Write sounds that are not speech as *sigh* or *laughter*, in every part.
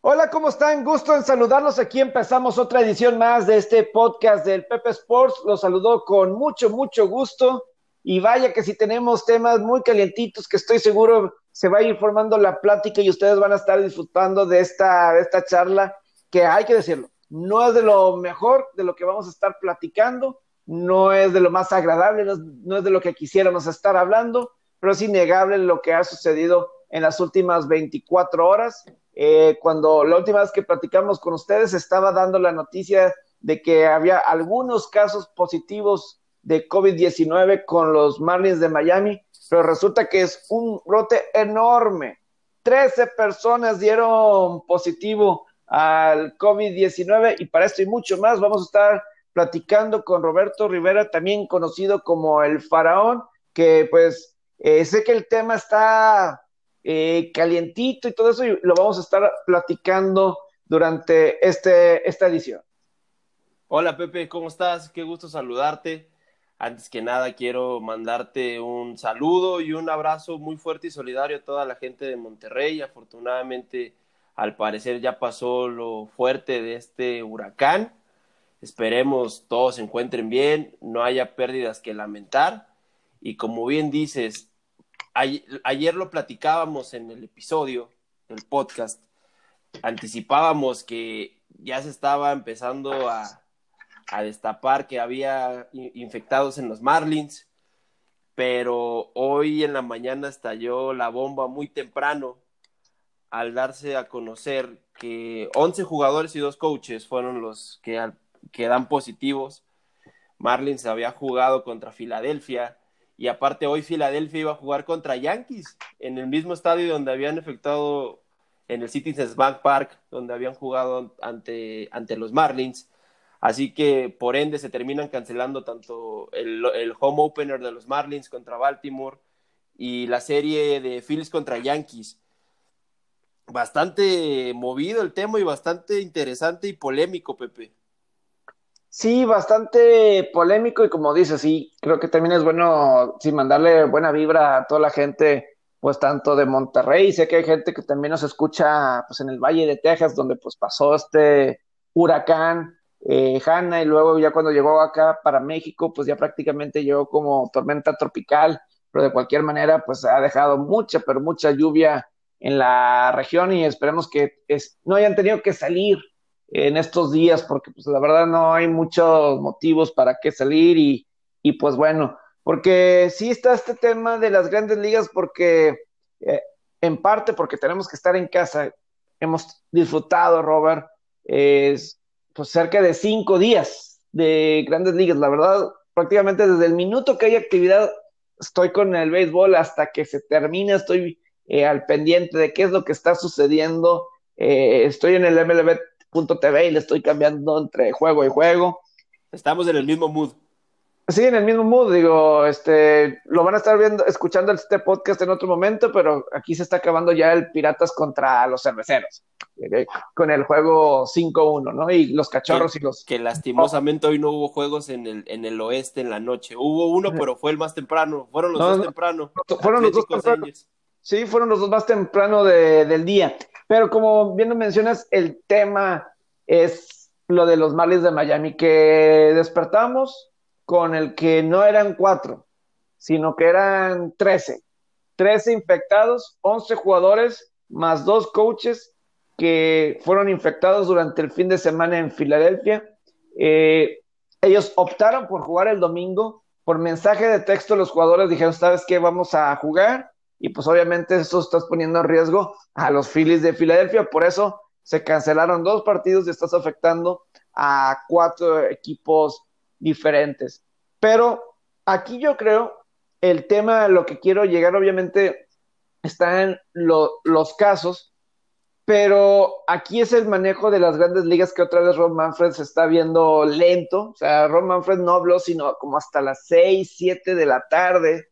Hola, ¿cómo están? Gusto en saludarlos. Aquí empezamos otra edición más de este podcast del Pepe Sports. Los saludo con mucho, mucho gusto. Y vaya que si tenemos temas muy calientitos que estoy seguro se va a ir formando la plática y ustedes van a estar disfrutando de esta, de esta charla que hay que decirlo, no es de lo mejor de lo que vamos a estar platicando, no es de lo más agradable, no es, no es de lo que quisiéramos estar hablando, pero es innegable lo que ha sucedido en las últimas 24 horas eh, cuando la última vez que platicamos con ustedes estaba dando la noticia de que había algunos casos positivos de COVID-19 con los Marlins de Miami, pero resulta que es un brote enorme. Trece personas dieron positivo al COVID-19 y para esto y mucho más vamos a estar platicando con Roberto Rivera, también conocido como el faraón, que pues eh, sé que el tema está eh, calientito y todo eso, y lo vamos a estar platicando durante este, esta edición. Hola Pepe, ¿cómo estás? Qué gusto saludarte. Antes que nada, quiero mandarte un saludo y un abrazo muy fuerte y solidario a toda la gente de Monterrey. Afortunadamente, al parecer ya pasó lo fuerte de este huracán. Esperemos todos se encuentren bien, no haya pérdidas que lamentar. Y como bien dices, ayer, lo platicábamos en el episodio del podcast, anticipábamos que ya se estaba empezando a, destapar que había infectados en los Marlins, pero hoy en la mañana estalló la bomba muy temprano al darse a conocer que 11 jugadores y dos coaches fueron los que, que dan positivos. Marlins había jugado contra Filadelfia y aparte hoy Filadelfia iba a jugar contra Yankees en el mismo estadio donde habían efectuado en el Citizens Bank Park, donde habían jugado ante, ante los Marlins. Así que por ende se terminan cancelando tanto el, el home opener de los Marlins contra Baltimore y la serie de Phillies contra Yankees. Bastante movido el tema y bastante interesante y polémico, Pepe. Sí, bastante polémico y como dices, sí, creo que también es bueno, sí, mandarle buena vibra a toda la gente, pues tanto de Monterrey, sé que hay gente que también nos escucha, pues en el Valle de Texas, donde pues pasó este huracán eh, Hanna y luego ya cuando llegó acá para México, pues ya prácticamente llegó como tormenta tropical, pero de cualquier manera, pues ha dejado mucha, pero mucha lluvia en la región y esperemos que es, no hayan tenido que salir en estos días, porque pues la verdad no hay muchos motivos para qué salir y, y pues bueno, porque sí está este tema de las grandes ligas, porque eh, en parte porque tenemos que estar en casa, hemos disfrutado, Robert, es pues cerca de cinco días de grandes ligas, la verdad, prácticamente desde el minuto que hay actividad, estoy con el béisbol hasta que se termina, estoy eh, al pendiente de qué es lo que está sucediendo, eh, estoy en el MLB TV y le estoy cambiando entre juego y juego. Estamos en el mismo mood. Sí, en el mismo mood, digo, este, lo van a estar viendo, escuchando este podcast en otro momento, pero aquí se está acabando ya el Piratas contra los Cerveceros, con el juego 5-1, ¿no? Y los cachorros y los... Que lastimosamente hoy no hubo juegos en el, en el oeste en la noche. Hubo uno, pero fue el más temprano, fueron los dos temprano. Fueron los dos temprano. Sí, fueron los dos más temprano de, del día. Pero como bien mencionas, el tema es lo de los males de Miami, que despertamos con el que no eran cuatro, sino que eran trece. Trece infectados, once jugadores, más dos coaches que fueron infectados durante el fin de semana en Filadelfia. Eh, ellos optaron por jugar el domingo. Por mensaje de texto, los jugadores dijeron: ¿Sabes qué? Vamos a jugar y pues obviamente eso estás poniendo en riesgo a los Phillies de Filadelfia, por eso se cancelaron dos partidos y estás afectando a cuatro equipos diferentes. Pero aquí yo creo el tema, lo que quiero llegar obviamente está en los casos, pero aquí es el manejo de las grandes ligas que otra vez Ron Manfred se está viendo lento, o sea, Ron Manfred no habló sino como hasta las seis, siete de la tarde,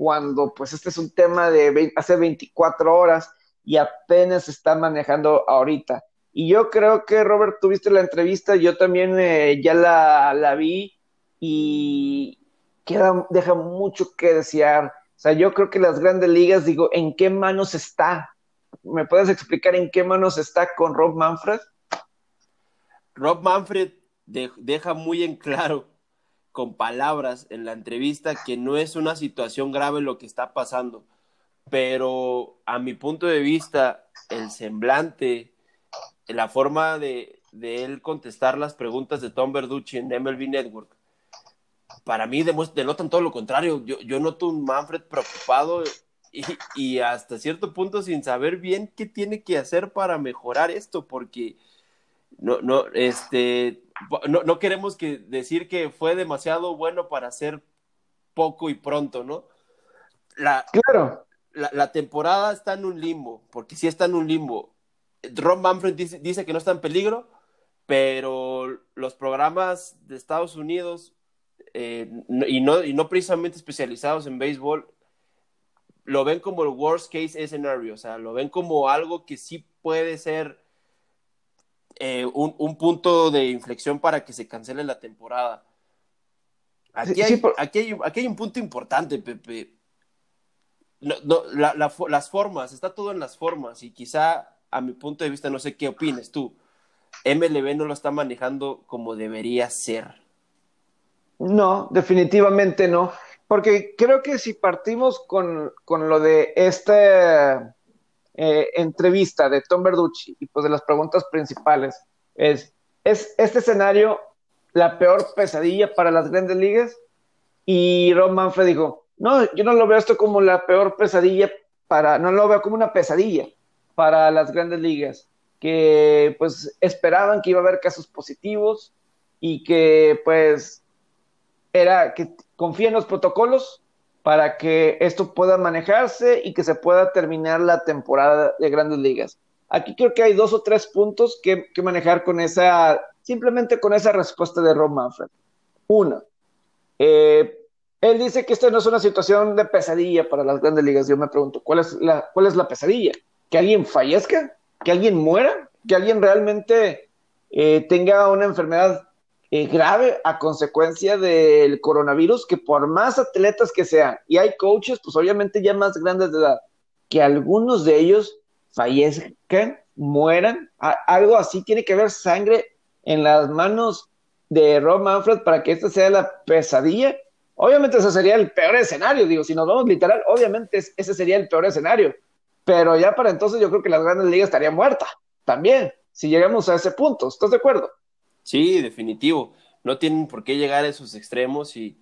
cuando pues este es un tema de hace 24 horas y apenas se está manejando ahorita. Y yo creo que, Robert, tuviste la entrevista, yo también eh, ya la, la, vi y queda, deja mucho que desear. O sea, yo creo que las grandes ligas, digo, ¿en qué manos está? ¿Me puedes explicar en qué manos está con Rob Manfred? Rob Manfred deja muy en claro con palabras en la entrevista que no es una situación grave lo que está pasando, pero a mi punto de vista, el semblante, la forma de, de él contestar las preguntas de Tom Verducci en MLB Network, para mí denotan todo lo contrario. Yo, yo noto un Manfred preocupado y, y, hasta cierto punto sin saber bien qué tiene que hacer para mejorar esto, porque no, no, este, no, no queremos que decir que fue demasiado bueno para ser poco y pronto, ¿no? La, claro. La, la temporada está en un limbo, porque sí está en un limbo. Ron Manfred dice, dice que no está en peligro, pero los programas de Estados Unidos eh, y, no, y no precisamente especializados en béisbol lo ven como el worst case scenario, o sea, lo ven como algo que sí puede ser eh, un, un, punto de inflexión para que se cancele la temporada. Aquí hay, aquí hay, aquí hay un punto importante, Pepe. No, no, la, la, las formas, está todo en las formas y quizá a mi punto de vista, no sé qué opines tú, MLB no lo está manejando como debería ser. No, definitivamente no. Porque creo que si partimos con, con lo de esta eh, entrevista de Tom Verducci y pues de las preguntas principales, es, ¿es este escenario la peor pesadilla para las grandes ligas? Y Rob Manfred dijo, no, yo no lo veo esto como la peor pesadilla para, no lo veo como una pesadilla para las grandes ligas que pues esperaban que iba a haber casos positivos y que pues era que confía en los protocolos para que esto pueda manejarse y que se pueda terminar la temporada de grandes ligas. Aquí creo que hay dos o tres puntos que, manejar con esa, simplemente con esa respuesta de Rob Manfred. Uno, eh, él dice que esta no es una situación de pesadilla para las grandes ligas. Yo me pregunto, ¿cuál es la, cuál es la pesadilla? ¿Que alguien fallezca? que alguien muera, que alguien realmente eh, tenga una enfermedad eh, grave a consecuencia del coronavirus, que por más atletas que sean, y hay coaches, pues obviamente ya más grandes de edad, que algunos de ellos fallezcan, mueran, algo así tiene que haber sangre en las manos de Rob Manfred para que esta sea la pesadilla. Obviamente ese sería el peor escenario, digo, si nos vamos literal, obviamente ese sería el peor escenario pero ya para entonces yo creo que las grandes ligas estaría muerta también, si llegamos a ese punto. ¿Estás de acuerdo? Sí, definitivo. No tienen por qué llegar a esos extremos y,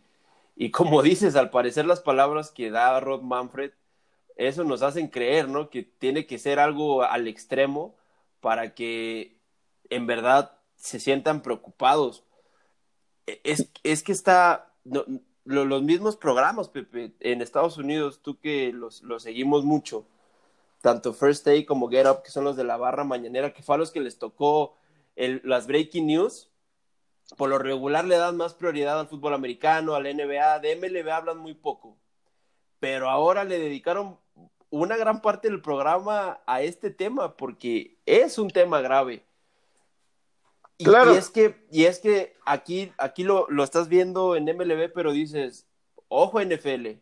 y como *laughs* dices, al parecer las palabras que da Rod Manfred, eso nos hacen creer, ¿no? Que tiene que ser algo al extremo para que en verdad se sientan preocupados. E, es, es que está, los mismos programas, Pepe, en Estados Unidos, tú que los, los seguimos mucho, tanto First Day como Get Up, que son los de la barra mañanera, que fue a los que les tocó el, las breaking news, por lo regular le dan más prioridad al fútbol americano, al NBA, de MLB hablan muy poco, pero ahora le dedicaron una gran parte del programa a este tema porque es un tema grave. Y, claro. y es que, y es que aquí, aquí lo, lo estás viendo en MLB, pero dices, ojo NFL,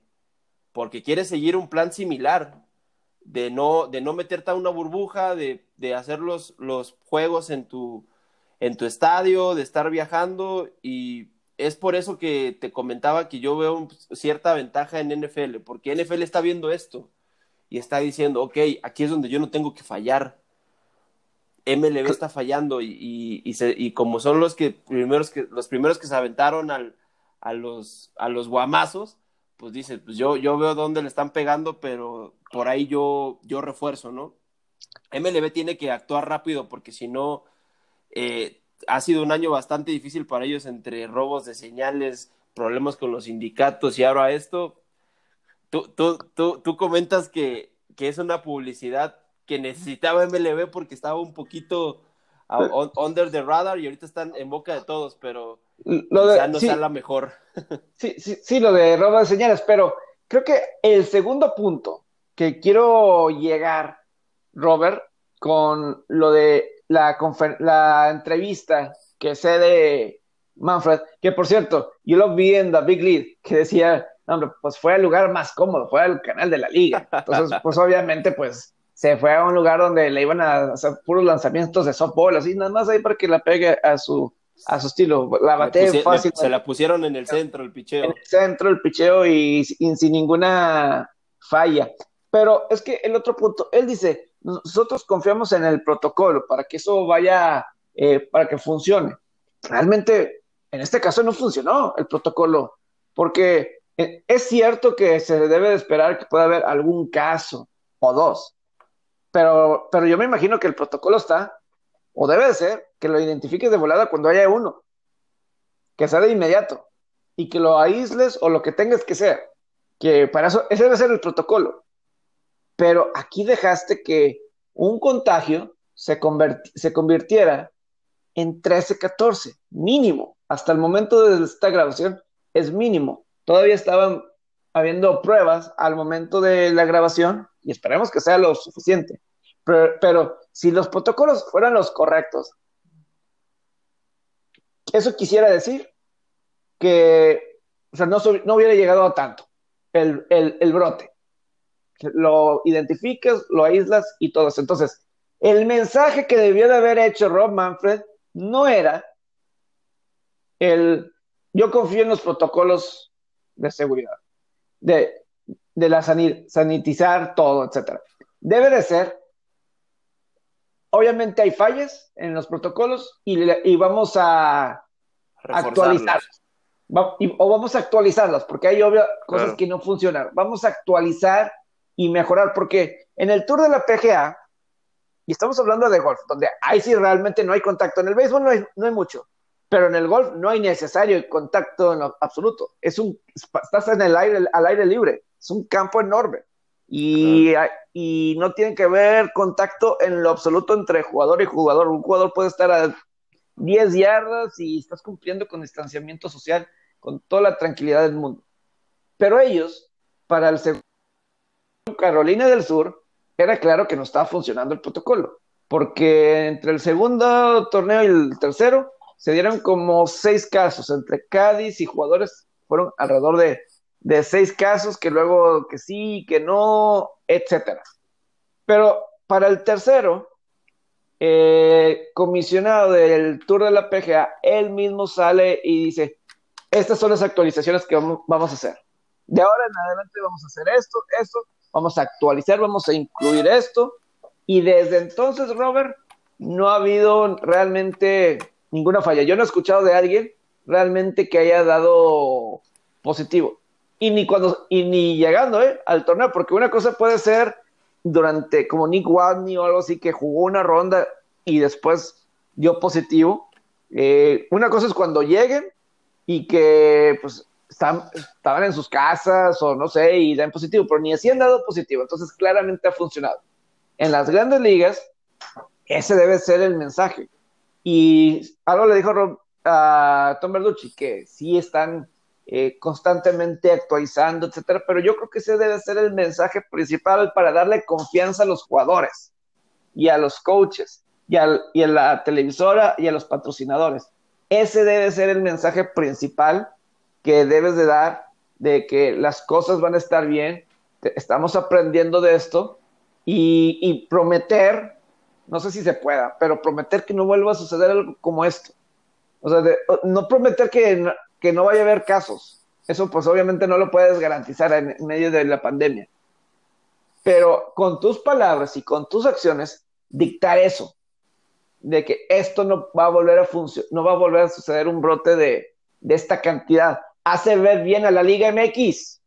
porque quieres seguir un plan similar de no, de no meterte a una burbuja, de, de hacer los, los, juegos en tu, en tu estadio, de estar viajando y es por eso que te comentaba que yo veo cierta ventaja en NFL, porque NFL está viendo esto y está diciendo, ok, aquí es donde yo no tengo que fallar. MLB está fallando y, y, y, se, y como son los que primeros que los primeros que se aventaron al, a los a los guamazos, pues dice, pues yo, yo veo dónde le están pegando, pero por ahí yo, yo refuerzo, ¿no? MLB tiene que actuar rápido porque si no, eh, ha sido un año bastante difícil para ellos entre robos de señales, problemas con los sindicatos y ahora esto. Tú, tú, tú, tú comentas que, que es una publicidad que necesitaba MLB porque estaba un poquito under the radar y ahorita están en boca de todos, pero lo de, no sea la mejor. *laughs* sí, sí, sí, lo de robo de señales, pero creo que el segundo punto que quiero llegar, Robert, con lo de la, la entrevista que sé de Manfred, que por cierto, yo lo vi en The Big Lead, que decía, hombre, pues fue el lugar más cómodo, fue el canal de la liga. Entonces, *laughs* pues obviamente, pues se fue a un lugar donde le iban a hacer puros lanzamientos de softball, así, nada más ahí para que la pegue a su, a su estilo. La bate fácil. se la pusieron en el centro, el picheo. En el centro, el picheo y, sin ninguna falla. Pero es que el otro punto, él dice, nosotros confiamos en el protocolo para que eso vaya, eh, para que funcione. Realmente, en este caso no funcionó el protocolo, porque eh, es cierto que se debe de esperar que pueda haber algún caso o dos, pero, pero yo me imagino que el protocolo está, o debe de ser, que lo identifiques de volada cuando haya uno, que sea de inmediato, y que lo aísles o lo que tengas que ser, que para eso, ese debe ser el protocolo. Pero aquí dejaste que un contagio se, se convirtiera en 13-14, mínimo. Hasta el momento de esta grabación es mínimo. Todavía estaban habiendo pruebas al momento de la grabación y esperemos que sea lo suficiente. Pero, si los protocolos fueran los correctos, eso quisiera decir que o sea, no, no, hubiera llegado a tanto el, el, brote. Lo identificas, lo aíslas y todo eso. Entonces, el mensaje que debió de haber hecho Rob Manfred no era el yo confío en los protocolos de seguridad, de, de la sanitizar todo, etcétera. Debe de ser obviamente hay fallas en los protocolos y, vamos a actualizarlas. o vamos a actualizarlas, porque hay obvias cosas que no funcionan. Vamos a actualizar y mejorar, porque en el tour de la PGA, y estamos hablando de golf, donde ahí sí realmente no hay contacto. En el béisbol no hay, no hay mucho, pero en el golf no hay necesario contacto en lo absoluto. Es un, estás en el aire, al aire libre, es un campo enorme y, y no tiene que ver contacto en lo absoluto entre jugador y jugador. Un jugador puede estar a 10 yardas y estás cumpliendo con distanciamiento social con toda la tranquilidad del mundo. Pero ellos, para el segundo Carolina del Sur, era claro que no estaba funcionando el protocolo, porque entre el segundo torneo y el tercero se dieron como seis casos entre Cádiz y jugadores, fueron alrededor de de seis casos que luego que sí, que no, etcétera. Pero para el tercero, eh, comisionado del Tour de la PGA, él mismo sale y dice, estas son las actualizaciones que vamos a hacer. De ahora en adelante vamos a hacer esto, esto, vamos a actualizar, vamos a incluir esto. Y desde entonces, Robert, no ha habido realmente ninguna falla. Yo no he escuchado de alguien realmente que haya dado positivo y ni cuando y ni llegando ¿eh? al torneo, porque una cosa puede ser durante como Nick Watney o algo así que jugó una ronda y después dio positivo. Eh, una cosa es cuando lleguen y que pues están, estaban en sus casas o no sé y dan positivo, pero ni así han dado positivo, entonces claramente ha funcionado. En las grandes ligas, ese debe ser el mensaje. Y algo le dijo a Tom Verducci, que sí están eh, constantemente actualizando, etcétera, pero yo creo que ese debe ser el mensaje principal para darle confianza a los jugadores y a los coaches y, y a la televisora y a los patrocinadores. Ese debe ser el mensaje principal que debes de dar de que las cosas van a estar bien, estamos aprendiendo de esto y, prometer, no sé si se pueda, pero prometer que no vuelva a suceder algo como esto. O sea, no prometer que que no vaya a haber casos. Eso pues obviamente no lo puedes garantizar en medio de la pandemia. Pero con tus palabras y con tus acciones, dictar eso, de que esto no va a volver a funcionar, no va a volver a suceder un brote de, de esta cantidad. Hace ver bien a la Liga MX.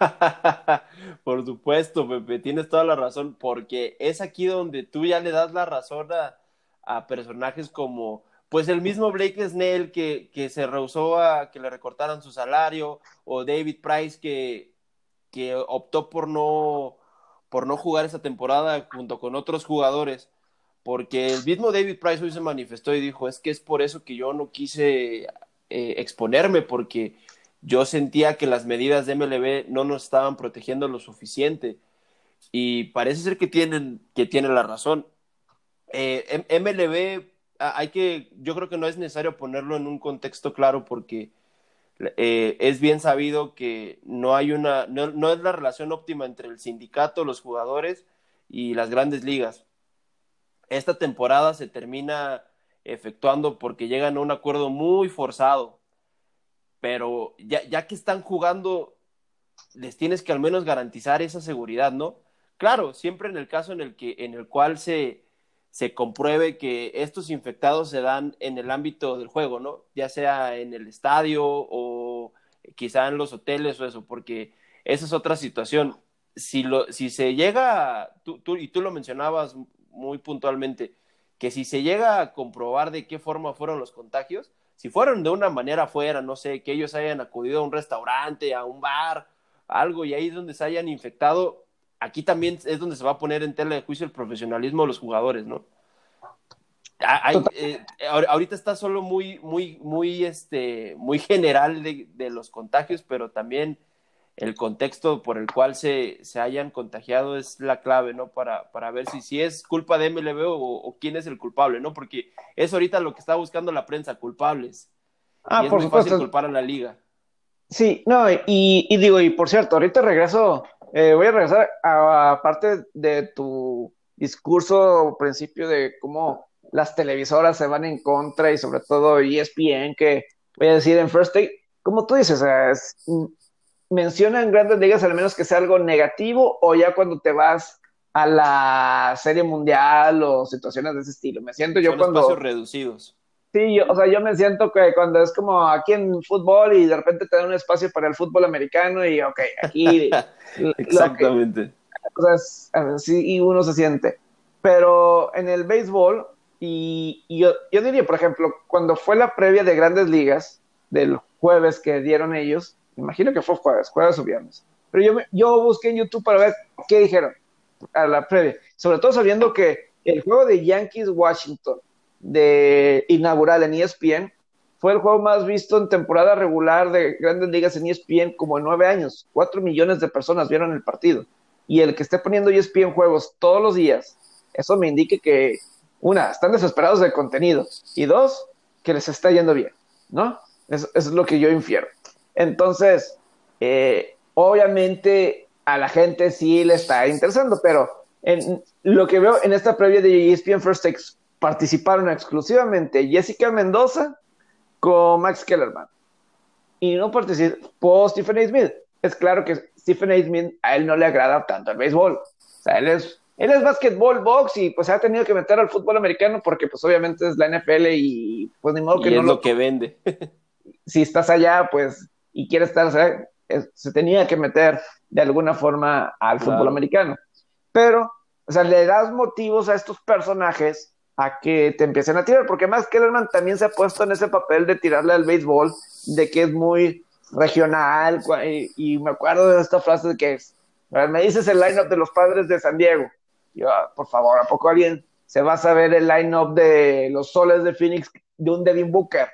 *laughs* Por supuesto, Pepe, tienes toda la razón, porque es aquí donde tú ya le das la razón a, personajes como pues el mismo Blake Snell que, que, se rehusó a que le recortaran su salario, o David Price que, que optó por no, por no jugar esa temporada junto con otros jugadores, porque el mismo David Price hoy se manifestó y dijo, es que es por eso que yo no quise eh, exponerme, porque yo sentía que las medidas de MLB no nos estaban protegiendo lo suficiente. Y parece ser que tienen, que la razón. Eh, MLB hay que, yo creo que no es necesario ponerlo en un contexto claro porque eh, es bien sabido que no hay una, no, es la relación óptima entre el sindicato, los jugadores y las grandes ligas. Esta temporada se termina efectuando porque llegan a un acuerdo muy forzado, pero ya, ya que están jugando, les tienes que al menos garantizar esa seguridad, ¿no? Claro, siempre en el caso en el, que, en el cual se, se compruebe que estos infectados se dan en el ámbito del juego, ¿no? Ya sea en el estadio o quizá en los hoteles o eso, porque esa es otra situación. Si, lo, si se llega, tú, tú, y tú lo mencionabas muy puntualmente, que si se llega a comprobar de qué forma fueron los contagios, si fueron de una manera afuera, no sé, que ellos hayan acudido a un restaurante, a un bar, algo, y ahí es donde se hayan infectado, aquí también es donde se va a poner en tela de juicio el profesionalismo de los jugadores, ¿no? Eh, ahorita está solo muy, muy, muy, este, muy general de, de, los contagios, pero también el contexto por el cual se, se hayan contagiado es la clave, ¿no? Para, para ver si, si es culpa de MLB o, o, quién es el culpable, ¿no? Porque es ahorita lo que está buscando la prensa, culpables. Ah, y es por muy supuesto. fácil culpar a la liga. Sí, no, y, y digo, y por cierto, ahorita regreso, eh, voy a regresar a, parte de tu discurso, principio de cómo las televisoras se van en contra y sobre todo ESPN, que voy a decir en First Take, como tú dices, es, mencionan grandes ligas al menos que sea algo negativo o ya cuando te vas a la serie mundial o situaciones de ese estilo. Me siento yo cuando... espacios reducidos. Sí, yo, o sea, yo me siento que cuando es como aquí en fútbol y de repente te dan un espacio para el fútbol americano y ok, aquí... *laughs* Exactamente. o sea, sí, y uno se siente. Pero en el béisbol, y, yo, yo, diría, por ejemplo, cuando fue la previa de grandes ligas, del jueves que dieron ellos, imagino que fue jueves, jueves o viernes, pero yo, yo busqué en YouTube para ver qué dijeron a la previa, sobre todo sabiendo que el juego de Yankees-Washington de inaugural en ESPN fue el juego más visto en temporada regular de grandes ligas en ESPN como en nueve años. Cuatro millones de personas vieron el partido. Y el que esté poniendo ESPN juegos todos los días, eso me indica que una, están desesperados de contenido y dos, que les está yendo bien, ¿no? Eso, es lo que yo infiero. Entonces, eh, obviamente a la gente sí le está interesando, pero en lo que veo en esta previa de ESPN First Takes participaron exclusivamente Jessica Mendoza con Max Kellerman y no participó Stephen A. Smith. Es claro que Stephen A. Smith a él no le agrada tanto el béisbol. O sea, él es él es básquetbol, box y pues se ha tenido que meter al fútbol americano porque pues obviamente es la NFL y pues ni modo que y no es lo, que vende. *laughs* si estás allá pues y quieres estar, o se tenía que meter de alguna forma al fútbol americano. Pero, o sea, le das motivos a estos personajes a que te empiecen a tirar, porque más Kellerman también se ha puesto en ese papel de tirarle al béisbol, de que es muy regional, y, me acuerdo de esta frase de que es, me dices el lineup de los padres de San Diego, Ah, por favor, ¿a poco alguien se va a saber el line-up de los soles de Phoenix de un Devin Booker?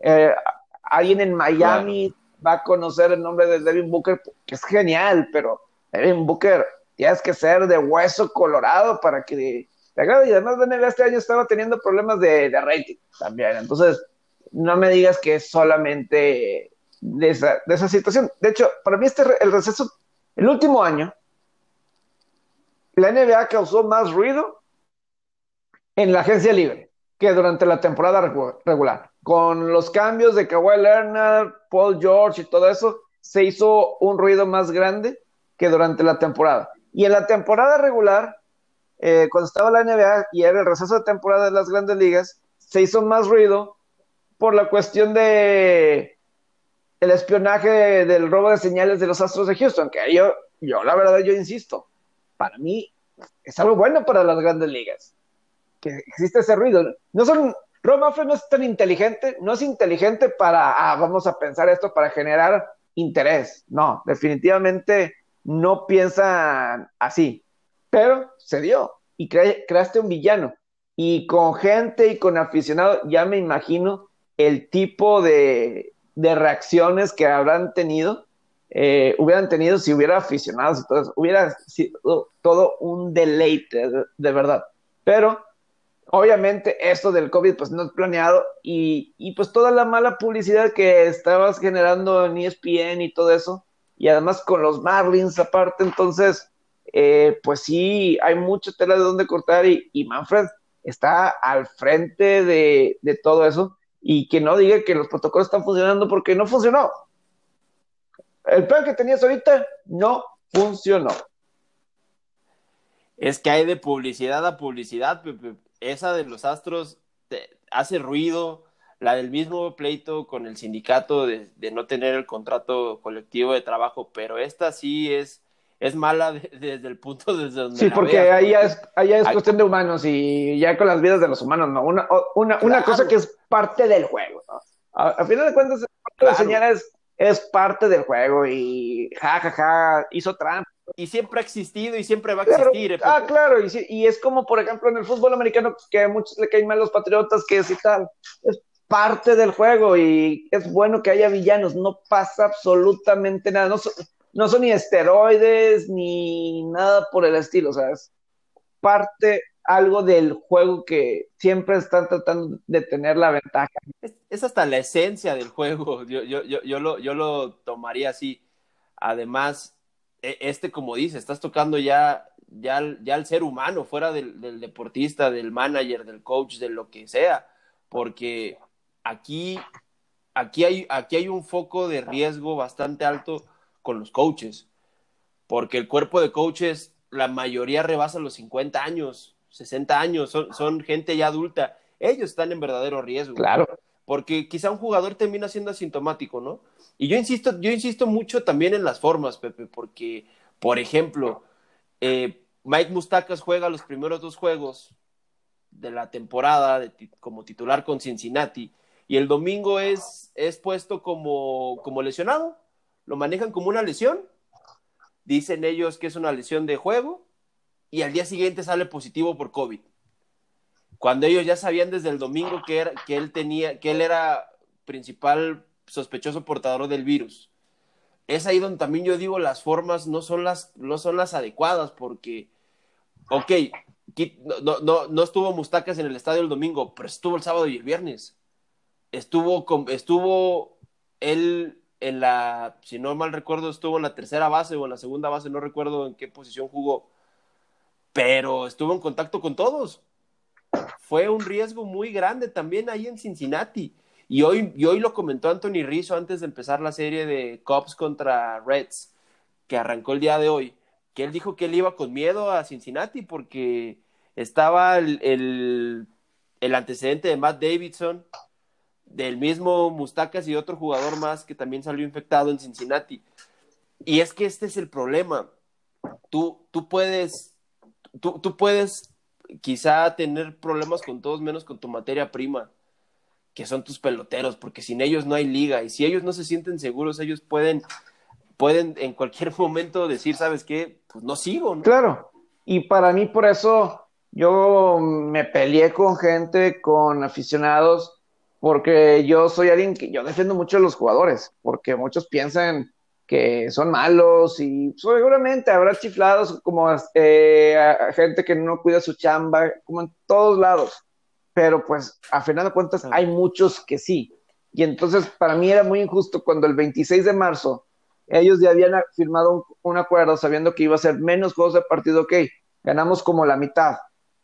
Eh, alguien en Miami va a conocer el nombre de Devin Booker, que es genial, pero Devin Booker tienes que ser de hueso colorado para que te agrade. Y además, Daniel este año estaba teniendo problemas de, de rating también. Entonces, no me digas que es solamente de esa, de esa situación. De hecho, para mí este el receso, el último año, la NBA causó más ruido en la agencia libre que durante la temporada regular. Con los cambios de Kawhi Leonard, Paul George y todo eso, se hizo un ruido más grande que durante la temporada. Y en la temporada regular, eh, cuando estaba la NBA y era el receso de temporada de las grandes ligas, se hizo más ruido por la cuestión de el espionaje del robo de señales de los Astros de Houston, que yo, yo la verdad, yo insisto, para mí es algo bueno para las grandes ligas. Que existe ese ruido. No son, Roma no es tan inteligente, no es inteligente para, ah, vamos a pensar esto para generar interés. No, definitivamente no piensan así. Pero se dio y creaste un villano. Y con gente y con aficionados, ya me imagino el tipo de, reacciones que habrán tenido eh, hubieran tenido si hubiera aficionados eso. Hubiera sido todo un deleite, de, verdad. Pero obviamente esto del COVID pues no es planeado y, y, pues toda la mala publicidad que estabas generando en ESPN y todo eso, y además con los Marlins aparte, entonces eh, pues sí, hay mucha tela de donde cortar y, Manfred está al frente de, de, todo eso y que no diga que los protocolos están funcionando porque no funcionó. El plan que tenías ahorita no funcionó. Es que hay de publicidad a publicidad, Esa de los Astros hace ruido, la del mismo pleito con el sindicato de, no tener el contrato colectivo de trabajo, pero esta sí es, es mala *laughs* desde el punto desde donde. Sí, porque ahí ya es, es cuestión de humanos y ya con las vidas de los humanos, ¿no? Una, una, una cosa que es parte del juego, ¿no? A, final de cuentas, la señal es, es parte del juego y jajaja, ja, ja, hizo trampa y siempre ha existido y siempre va a existir. ah, claro, y, y, es como, por ejemplo, en el fútbol americano, que a muchos le caen mal los patriotas, que es y tal. Es parte del juego y es bueno que haya villanos, no pasa absolutamente nada. No, no son ni esteroides ni nada por el estilo, o sea, es parte algo del juego que siempre están tratando de tener la ventaja. Es, hasta la esencia del juego, yo, yo, yo, yo, lo, yo lo tomaría así. Además, este, como dice, estás tocando ya, ya, ya al ser humano, fuera del, deportista, del manager, del coach, de lo que sea, porque aquí, aquí, hay, aquí hay un foco de riesgo bastante alto con los coaches, porque el cuerpo de coaches, la mayoría rebasa los 50 años, 60 años, son, son gente ya adulta, ellos están en verdadero riesgo. Claro. Porque quizá un jugador termina siendo asintomático, ¿no? Y yo insisto, yo insisto mucho también en las formas, Pepe, porque, por ejemplo, eh, Mike Mustacas juega los primeros dos juegos de la temporada como titular con Cincinnati y el domingo es, es puesto como, como lesionado. Lo manejan como una lesión. Dicen ellos que es una lesión de juego y al día siguiente sale positivo por COVID. Cuando ellos ya sabían desde el domingo que, era, que él tenía, que él era principal sospechoso portador del virus. Es ahí donde también yo digo las formas no son las, no son las adecuadas porque, ok, no, no, no estuvo Mustacas en el estadio el domingo, pero estuvo el sábado y el viernes. Estuvo, estuvo él en la, si no mal recuerdo, estuvo en la tercera base o en la segunda base, no recuerdo en qué posición jugó, pero estuvo en contacto con todos. Fue un riesgo muy grande también ahí en Cincinnati. Y hoy, y hoy lo comentó Anthony Rizzo antes de empezar la serie de Cubs contra Reds, que arrancó el día de hoy, que él dijo que él iba con miedo a Cincinnati porque estaba el, el, el antecedente de Matt Davidson, del mismo Mustacas y otro jugador más que también salió infectado en Cincinnati. Y es que este es el problema. Tú, tú puedes, tú, tú puedes quizá tener problemas con todos menos con tu materia prima que son tus peloteros, porque sin ellos no hay liga y si ellos no se sienten seguros, ellos pueden, pueden en cualquier *laughs* momento decir, ¿sabes qué? Pues no sigo. Claro, y para mí por eso yo me peleé con gente, con aficionados, porque yo soy alguien que yo defiendo mucho a los jugadores, porque muchos piensan que son malos y seguramente habrá chiflados como eh, gente que no cuida su chamba, como en todos lados pero pues a final de cuentas hay muchos que sí. Y entonces para mí era muy injusto cuando el 26 de marzo ellos ya habían firmado un, acuerdo sabiendo que iba a ser menos juegos de partido, ok, ganamos como la mitad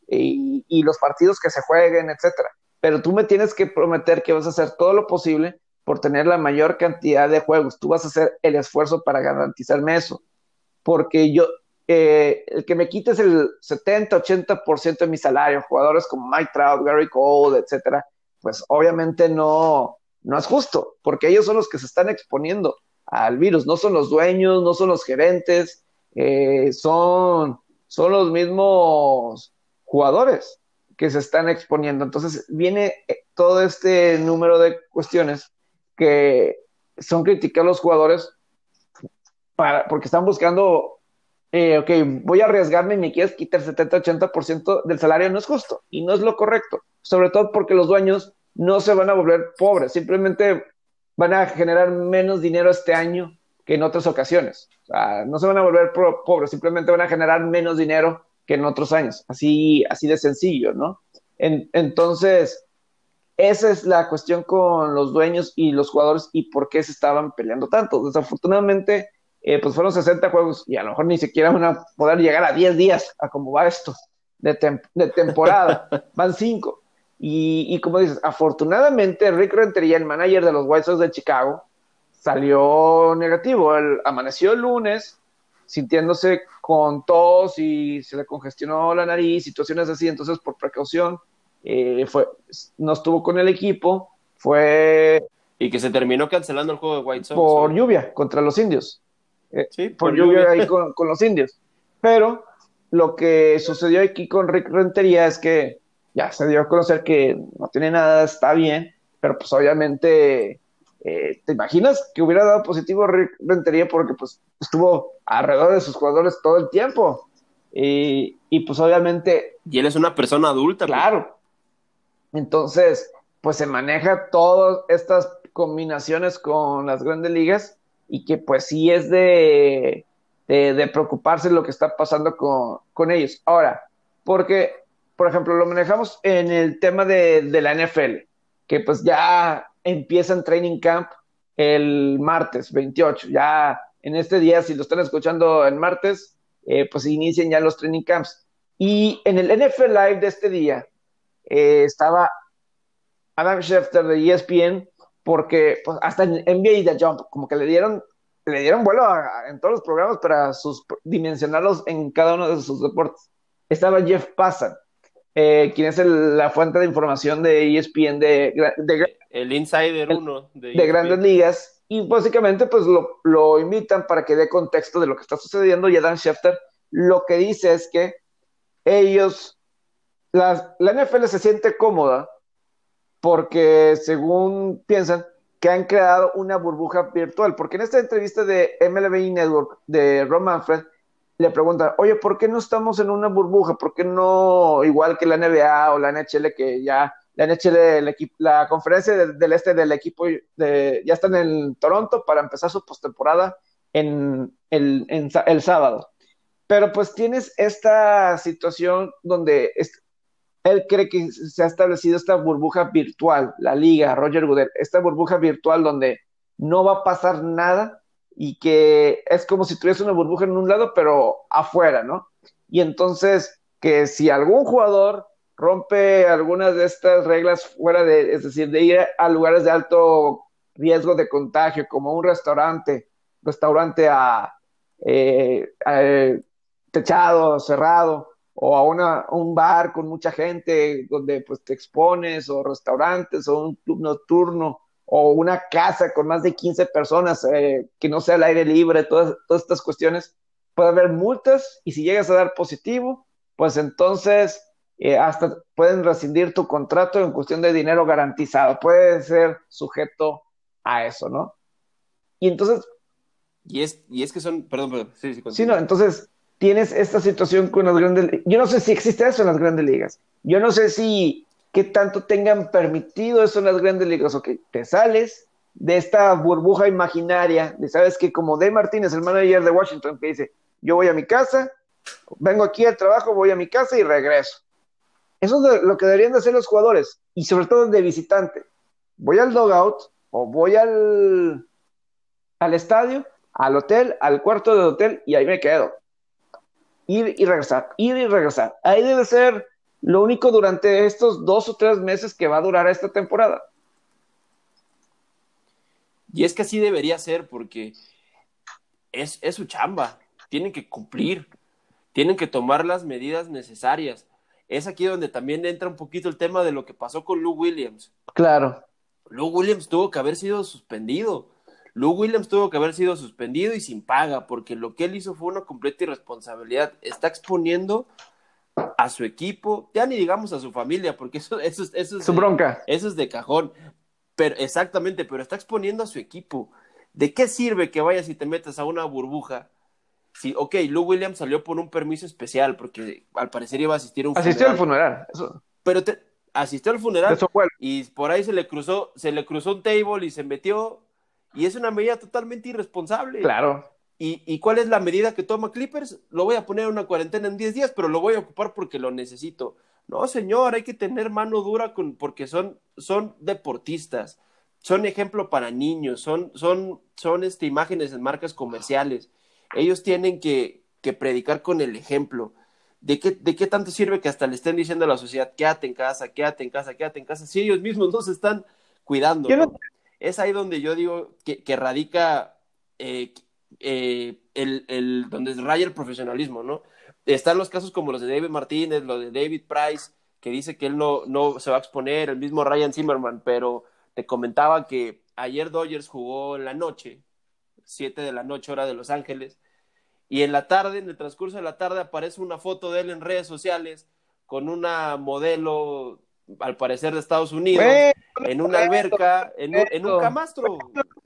y, y los partidos que se jueguen, etcétera. Pero tú me tienes que prometer que vas a hacer todo lo posible por tener la mayor cantidad de juegos. Tú vas a hacer el esfuerzo para garantizarme eso. Porque yo, el que me quites el 70-80% de mi salario, jugadores como Mike Trout, Gary Cole, etcétera, pues obviamente no, no es justo, porque ellos son los que se están exponiendo al virus, no son los dueños, no son los gerentes, eh, son, son los mismos jugadores que se están exponiendo. Entonces viene eh, todo este número de cuestiones que son criticar a los jugadores para, porque están buscando eh, ok, voy a arriesgarme y me quieres quitar 70-80% del salario, no es justo y no es lo correcto, sobre todo porque los dueños no se van a volver pobres, simplemente van a generar menos dinero este año que en otras ocasiones. No se van a volver pobres, simplemente van a generar menos dinero que en otros años, así, así de sencillo, ¿no? entonces, esa es la cuestión con los dueños y los jugadores y por qué se estaban peleando tanto. Desafortunadamente, eh, pues fueron 60 juegos y a lo mejor ni siquiera van a poder llegar a 10 días a cómo va esto de, de temporada. *laughs* Van 5. Y, y, como dices, afortunadamente Rick Rentería, el manager de los White Sox de Chicago, salió negativo. Él amaneció el lunes sintiéndose con tos y se le congestionó la nariz, situaciones así, entonces por precaución eh, fue, no estuvo con el equipo, fue... Y que se terminó cancelando el juego de White Sox. Por lluvia contra los indios. Eh, sí, por, lluvia, ahí con, con, los indios. Pero lo que sucedió aquí con Rick Rentería es que ya se dio a conocer que no tiene nada, está bien, pero pues obviamente eh, ¿Te imaginas que hubiera dado positivo Rick Rentería porque pues estuvo alrededor de sus jugadores todo el tiempo? Y, y pues obviamente... Y él es una persona adulta. Pues. Claro. Entonces, pues se maneja todas estas combinaciones con las grandes ligas y que pues sí es de, de, preocuparse lo que está pasando con, con, ellos. Ahora, porque, por ejemplo, lo manejamos en el tema de, de la NFL, que pues ya empiezan training camp el martes 28. Ya en este día, si lo están escuchando en martes, eh, pues inician ya los training camps. Y en el NFL Live de este día eh, estaba Adam Schefter de ESPN, porque pues, hasta en NBA The Jump, como que le dieron, le dieron vuelo en todos los programas para sus, dimensionarlos en cada uno de sus deportes. Estaba Jeff Passan, eh, quien es la fuente de información de ESPN de, el Insider 1 de, de, Grandes Ligas. Y básicamente, pues lo, lo, invitan para que dé contexto de lo que está sucediendo. Y Adam Schefter lo que dice es que ellos, la, la NFL se siente cómoda porque, según piensan, que han creado una burbuja virtual. Porque en esta entrevista de MLB Network de Ron Manfred, le pregunta, oye, ¿por qué no estamos en una burbuja? ¿Por qué no igual que la NBA o la NHL que ya la NHL, el la conferencia del, este del equipo de, ya están en Toronto para empezar su postemporada en en, el sábado. Pero pues tienes esta situación donde él cree que se ha establecido esta burbuja virtual, la liga, Roger Goodell, esta burbuja virtual donde no va a pasar nada y que es como si tuviese una burbuja en un lado, pero afuera, ¿no? Y entonces, que si algún jugador rompe algunas de estas reglas fuera de, es decir, de ir a lugares de alto riesgo de contagio, como un restaurante, restaurante a, eh, eh, techado, cerrado, o a una, un bar con mucha gente donde pues te expones, o restaurantes, o un club nocturno, o una casa con más de 15 personas eh, que no sea al aire libre, todas, todas estas cuestiones, puede haber multas y si llegas a dar positivo, pues entonces eh, hasta pueden rescindir tu contrato en cuestión de dinero garantizado, puede ser sujeto a eso, ¿no? Y entonces... Y es, y es que son, perdón, perdón, sí, sí, sí, no, entonces tienes esta situación con las grandes yo no sé si existe eso en las grandes ligas, yo no sé si qué tanto tengan permitido eso en las grandes ligas, o que te sales de esta burbuja imaginaria, de sabes que como Dave Martínez, el manager de Washington, que dice, yo voy a mi casa, vengo aquí al trabajo, voy a mi casa y regreso. Eso es lo que deberían de hacer los jugadores, y sobre todo de visitante. Voy al dogout o voy al, al estadio, al hotel, al cuarto del hotel y ahí me quedo. Ir y regresar, ir y regresar. Ahí debe ser lo único durante estos dos o tres meses que va a durar esta temporada. Y es que así debería ser porque es, es su chamba, tienen que cumplir, tienen que tomar las medidas necesarias. Es aquí donde también entra un poquito el tema de lo que pasó con Lou Williams. Claro. Lou Williams tuvo que haber sido suspendido. Lou Williams tuvo que haber sido suspendido y sin paga, porque lo que él hizo fue una completa irresponsabilidad. Está exponiendo a su equipo, ya ni digamos a su familia, porque eso, eso, eso es su bronca. Eso es de cajón. Pero, exactamente, pero está exponiendo a su equipo. ¿De qué sirve que vayas y te metas a una burbuja? Si, ok, Lou Williams salió por un permiso especial, porque al parecer iba a asistir a un Asistió al funeral, Pero te, asistió al funeral y por ahí se le cruzó, se le cruzó un table y se metió, y es una medida totalmente irresponsable. Claro. ¿Y, cuál es la medida que toma Clippers? Lo voy a poner en una cuarentena en 10 días, pero lo voy a ocupar porque lo necesito. No, señor, hay que tener mano dura con, porque son, son deportistas. son ejemplo para niños, son, son, son este, imágenes en marcas comerciales. Ellos tienen que, que predicar con el ejemplo. ¿De qué, ¿De qué tanto sirve que hasta le estén diciendo a la sociedad, quédate en casa, quédate en casa, quédate en casa, si ellos mismos no se están cuidando? Es ahí donde yo digo que, radica eh, eh, el, el, donde raya el profesionalismo, ¿no? Están los casos como los de David Martínez, lo de David Price, que dice que él no, no se va a exponer, el mismo Ryan Zimmerman, pero te comentaba que ayer Dodgers jugó en la noche, 7 de la noche, hora de Los Ángeles, y en la tarde, en el transcurso de la tarde, aparece una foto de él en redes sociales con una modelo, al parecer de Estados Unidos, en una alberca, en un, en un camastro,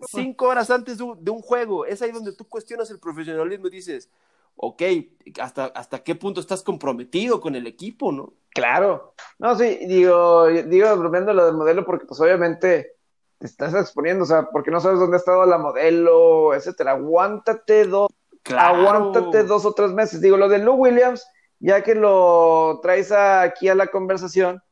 cinco horas antes de un, juego. Es ahí donde tú cuestionas el profesionalismo y dices, ok, ¿hasta, hasta qué punto estás comprometido con el equipo, no? Claro. No, sí, digo, digo, bromeando lo del modelo porque pues obviamente te estás exponiendo, o sea, porque no sabes dónde ha estado la modelo, etcétera. Aguántate dos Aguántate dos o tres meses. Digo, lo de Lou Williams, ya que lo traes aquí a la conversación,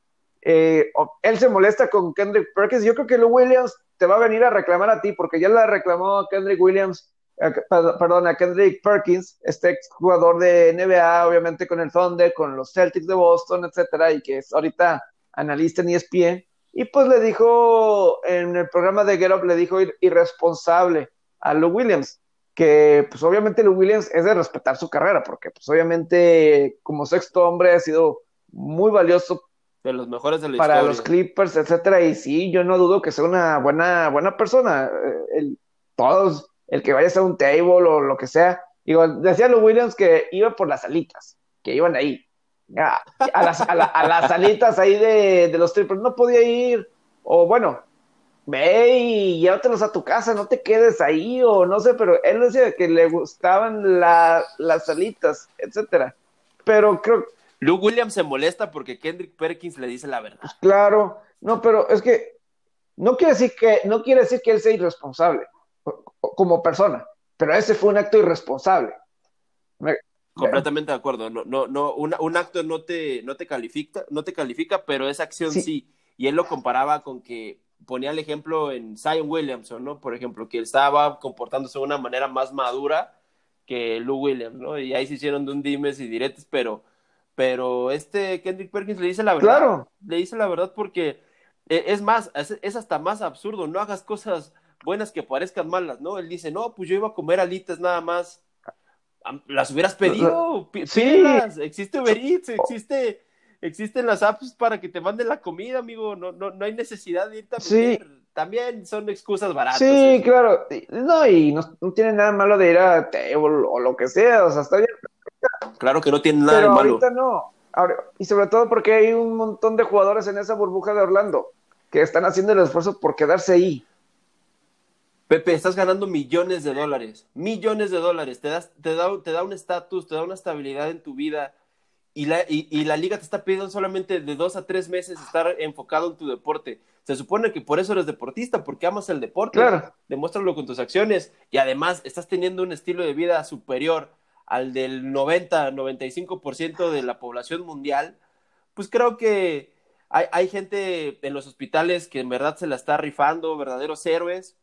eh, él se molesta con Kendrick Perkins. Yo creo que Lou Williams te va a venir a reclamar a ti, porque ya la reclamó Kendrick Williams, eh, perdón, a Kendrick Perkins, este jugador de NBA, obviamente con el Thunder, con los Celtics de Boston, etcétera, y que es ahorita analista en ESPN. Y pues le dijo en el programa de Get Up, le dijo irresponsable a Lou Williams que pues obviamente Lou Williams es de respetar su carrera, porque pues obviamente como sexto hombre ha sido muy valioso de los mejores de la para los Clippers, etcétera, y sí, yo no dudo que sea una buena, buena persona, eh, el, todos, el que vaya a ser un table o lo que sea, digo, decía Lou Williams que iba por las alitas, que iban ahí, a, las, a, las alitas ahí de, de los triples, no podía ir, o bueno, ve y llévatelos a tu casa, no te quedes ahí, o no sé, pero él decía que le gustaban las salitas, etcétera. Pero creo. Luke Williams se molesta porque Kendrick Perkins le dice la verdad. Pues claro, no, pero es que no quiere decir que, no quiere decir que él sea irresponsable como persona, pero ese fue un acto irresponsable. Completamente de acuerdo. No, no, no, un, acto no te, no te califica, no te califica, pero esa acción sí. Y él lo comparaba con que ponía el ejemplo en Zion Williamson, ¿no? Por ejemplo, que él estaba comportándose de una manera más madura que Lou Williams, ¿no? Y ahí se hicieron de un dimes y diretes, pero, pero este Kendrick Perkins le dice la verdad. Claro. Le dice la verdad porque e, es más, es, hasta más absurdo, no hagas cosas buenas que parezcan malas, ¿no? Él dice, no, pues yo iba a comer alitas nada más. Las hubieras pedido, sí. existe Uber Eats, existe existen las apps para que te manden la comida, amigo. No, no, no hay necesidad de irte a sí. También son excusas baratas. Sí, claro. No, y no, no, tiene nada malo de ir a table o lo que sea. O sea, está bien. Claro que no tiene nada de malo. Ahorita no. y sobre todo porque hay un montón de jugadores en esa burbuja de Orlando que están haciendo el esfuerzo por quedarse ahí. Pepe, estás ganando millones de dólares, millones de dólares, te, das, te, da, te da un estatus, te da una estabilidad en tu vida, y la, y, la liga te está pidiendo solamente de dos a tres meses estar enfocado en tu deporte. Se supone que por eso eres deportista, porque amas el deporte. Claro. Demuéstralo con tus acciones y además estás teniendo un estilo de vida superior al del 90-95% de la población mundial. Pues creo que hay, hay gente en los hospitales que en verdad se la está rifando, verdaderos héroes,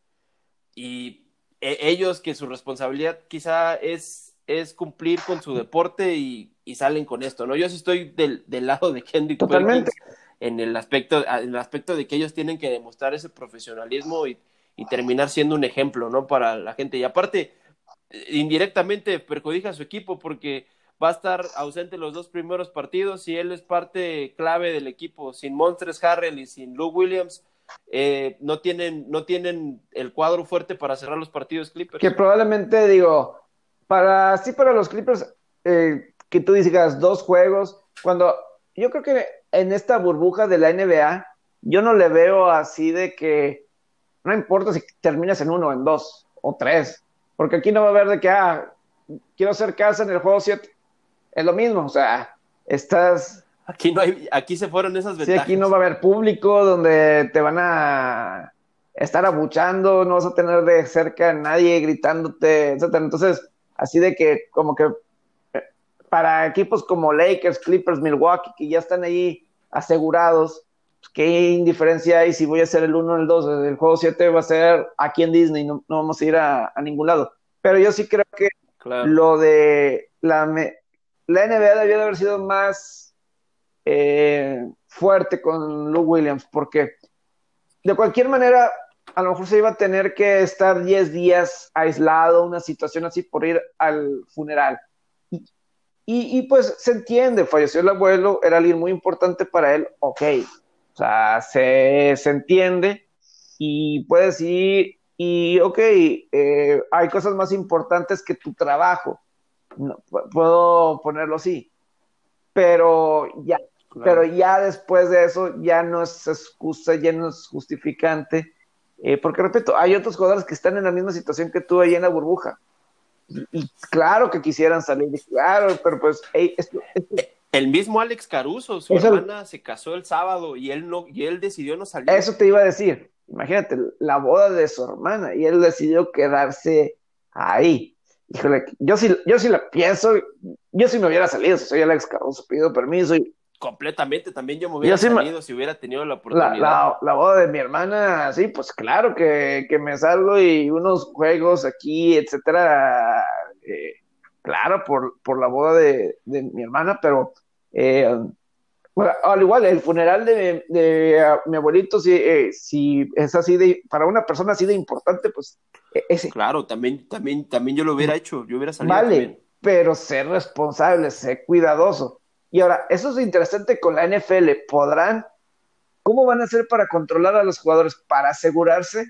y e, ellos que su responsabilidad quizá es, es cumplir con su deporte y y salen con esto, ¿no? Yo sí estoy del, del lado de Kendrick Totalmente. en el aspecto, en el aspecto de que ellos tienen que demostrar ese profesionalismo y, y terminar siendo un ejemplo, ¿no? Para la gente. Y aparte, indirectamente perjudica a su equipo porque va a estar ausente los dos primeros partidos y él es parte clave del equipo. Sin Monstres Harrell y sin Lou Williams, eh, no, tienen, no tienen el cuadro fuerte para cerrar los partidos Clippers. Que probablemente, digo, para sí para los Clippers, eh, que tú digas dos juegos, cuando yo creo que en esta burbuja de la NBA, yo no le veo así de que no importa si terminas en uno, en dos o tres, porque aquí no va a haber de que, ah, quiero hacer casa en el juego 7. Es lo mismo, o sea, estás... Aquí no hay, aquí se fueron esas ventajas. Sí, aquí no va a haber público donde te van a estar abuchando, no vas a tener de cerca a nadie gritándote, etcétera. Entonces, así de que como que para equipos como Lakers, Clippers, Milwaukee, que ya están ahí asegurados, ¿qué indiferencia hay si voy a ser el 1 o el 2? El juego 7 va a ser aquí en Disney, no, no vamos a ir a, ningún lado. Pero yo sí creo que lo de la, la NBA debió de haber sido más eh, fuerte con Luke Williams, porque de cualquier manera, a lo mejor se iba a tener que estar 10 días aislado, una situación así, por ir al funeral. Y, pues se entiende, falleció el abuelo, era alguien muy importante para él, ok, sea, se, entiende y puedes ir y, ok, eh, hay cosas más importantes que tu trabajo, no, puedo ponerlo así, pero ya, pero ya después de eso ya no es excusa, ya no es justificante, eh, porque repito, hay otros jugadores que están en la misma situación que tú ahí en la burbuja, y, claro que quisieran salir, claro, pero pues... el mismo Alex Caruso, su hermana se casó el sábado y él no, y él decidió no salir. Eso te iba a decir. Imagínate, la boda de su hermana, y él decidió quedarse ahí. Híjole, yo sí, yo sí la pienso, yo sí me hubiera salido, si soy Alex Caruso, pido permiso y completamente. También yo me hubiera salido si hubiera tenido la oportunidad. La, boda de mi hermana, sí, pues claro que, me salgo y unos juegos aquí, etcétera. Eh, claro, por, por la boda de, mi hermana, pero eh, bueno, al igual, el funeral de, mi abuelito, si, eh, si es así de, para una persona así de importante, pues e, ese. Claro, también, también, también yo lo hubiera hecho, yo hubiera salido. Vale, pero ser responsable, ser cuidadoso y ahora, eso es interesante con la NFL. ¿Podrán? ¿Cómo van a hacer para controlar a los jugadores? Para asegurarse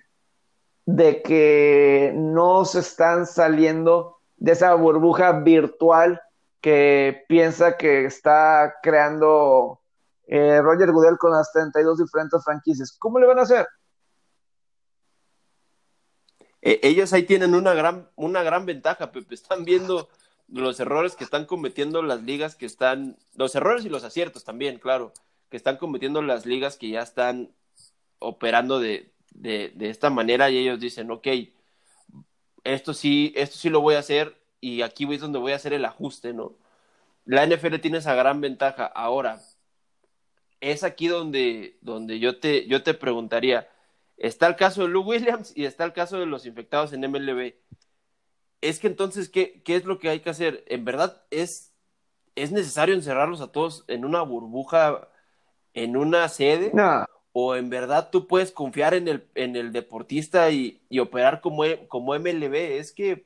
de que no se están saliendo de esa burbuja virtual que piensa que está creando eh, Roger Goodell con las 32 diferentes franquicias. ¿Cómo le van a hacer? Eh, ellos ahí tienen una gran, una gran ventaja, Pepe. Están viendo los errores que están cometiendo las ligas que están, los errores y los aciertos también, claro, que están cometiendo las ligas que ya están operando de, de, de esta manera y ellos dicen, ok, esto sí, esto sí lo voy a hacer y aquí es donde voy a hacer el ajuste, ¿no? La NFL tiene esa gran ventaja. Ahora, es aquí donde, donde yo, te, yo te preguntaría, está el caso de Lou Williams y está el caso de los infectados en MLB es que entonces, ¿qué, ¿qué, es lo que hay que hacer? ¿En verdad es, es necesario encerrarlos a todos en una burbuja, en una sede? ¿O en verdad tú puedes confiar en el, en el deportista y, y operar como, como MLB? Es que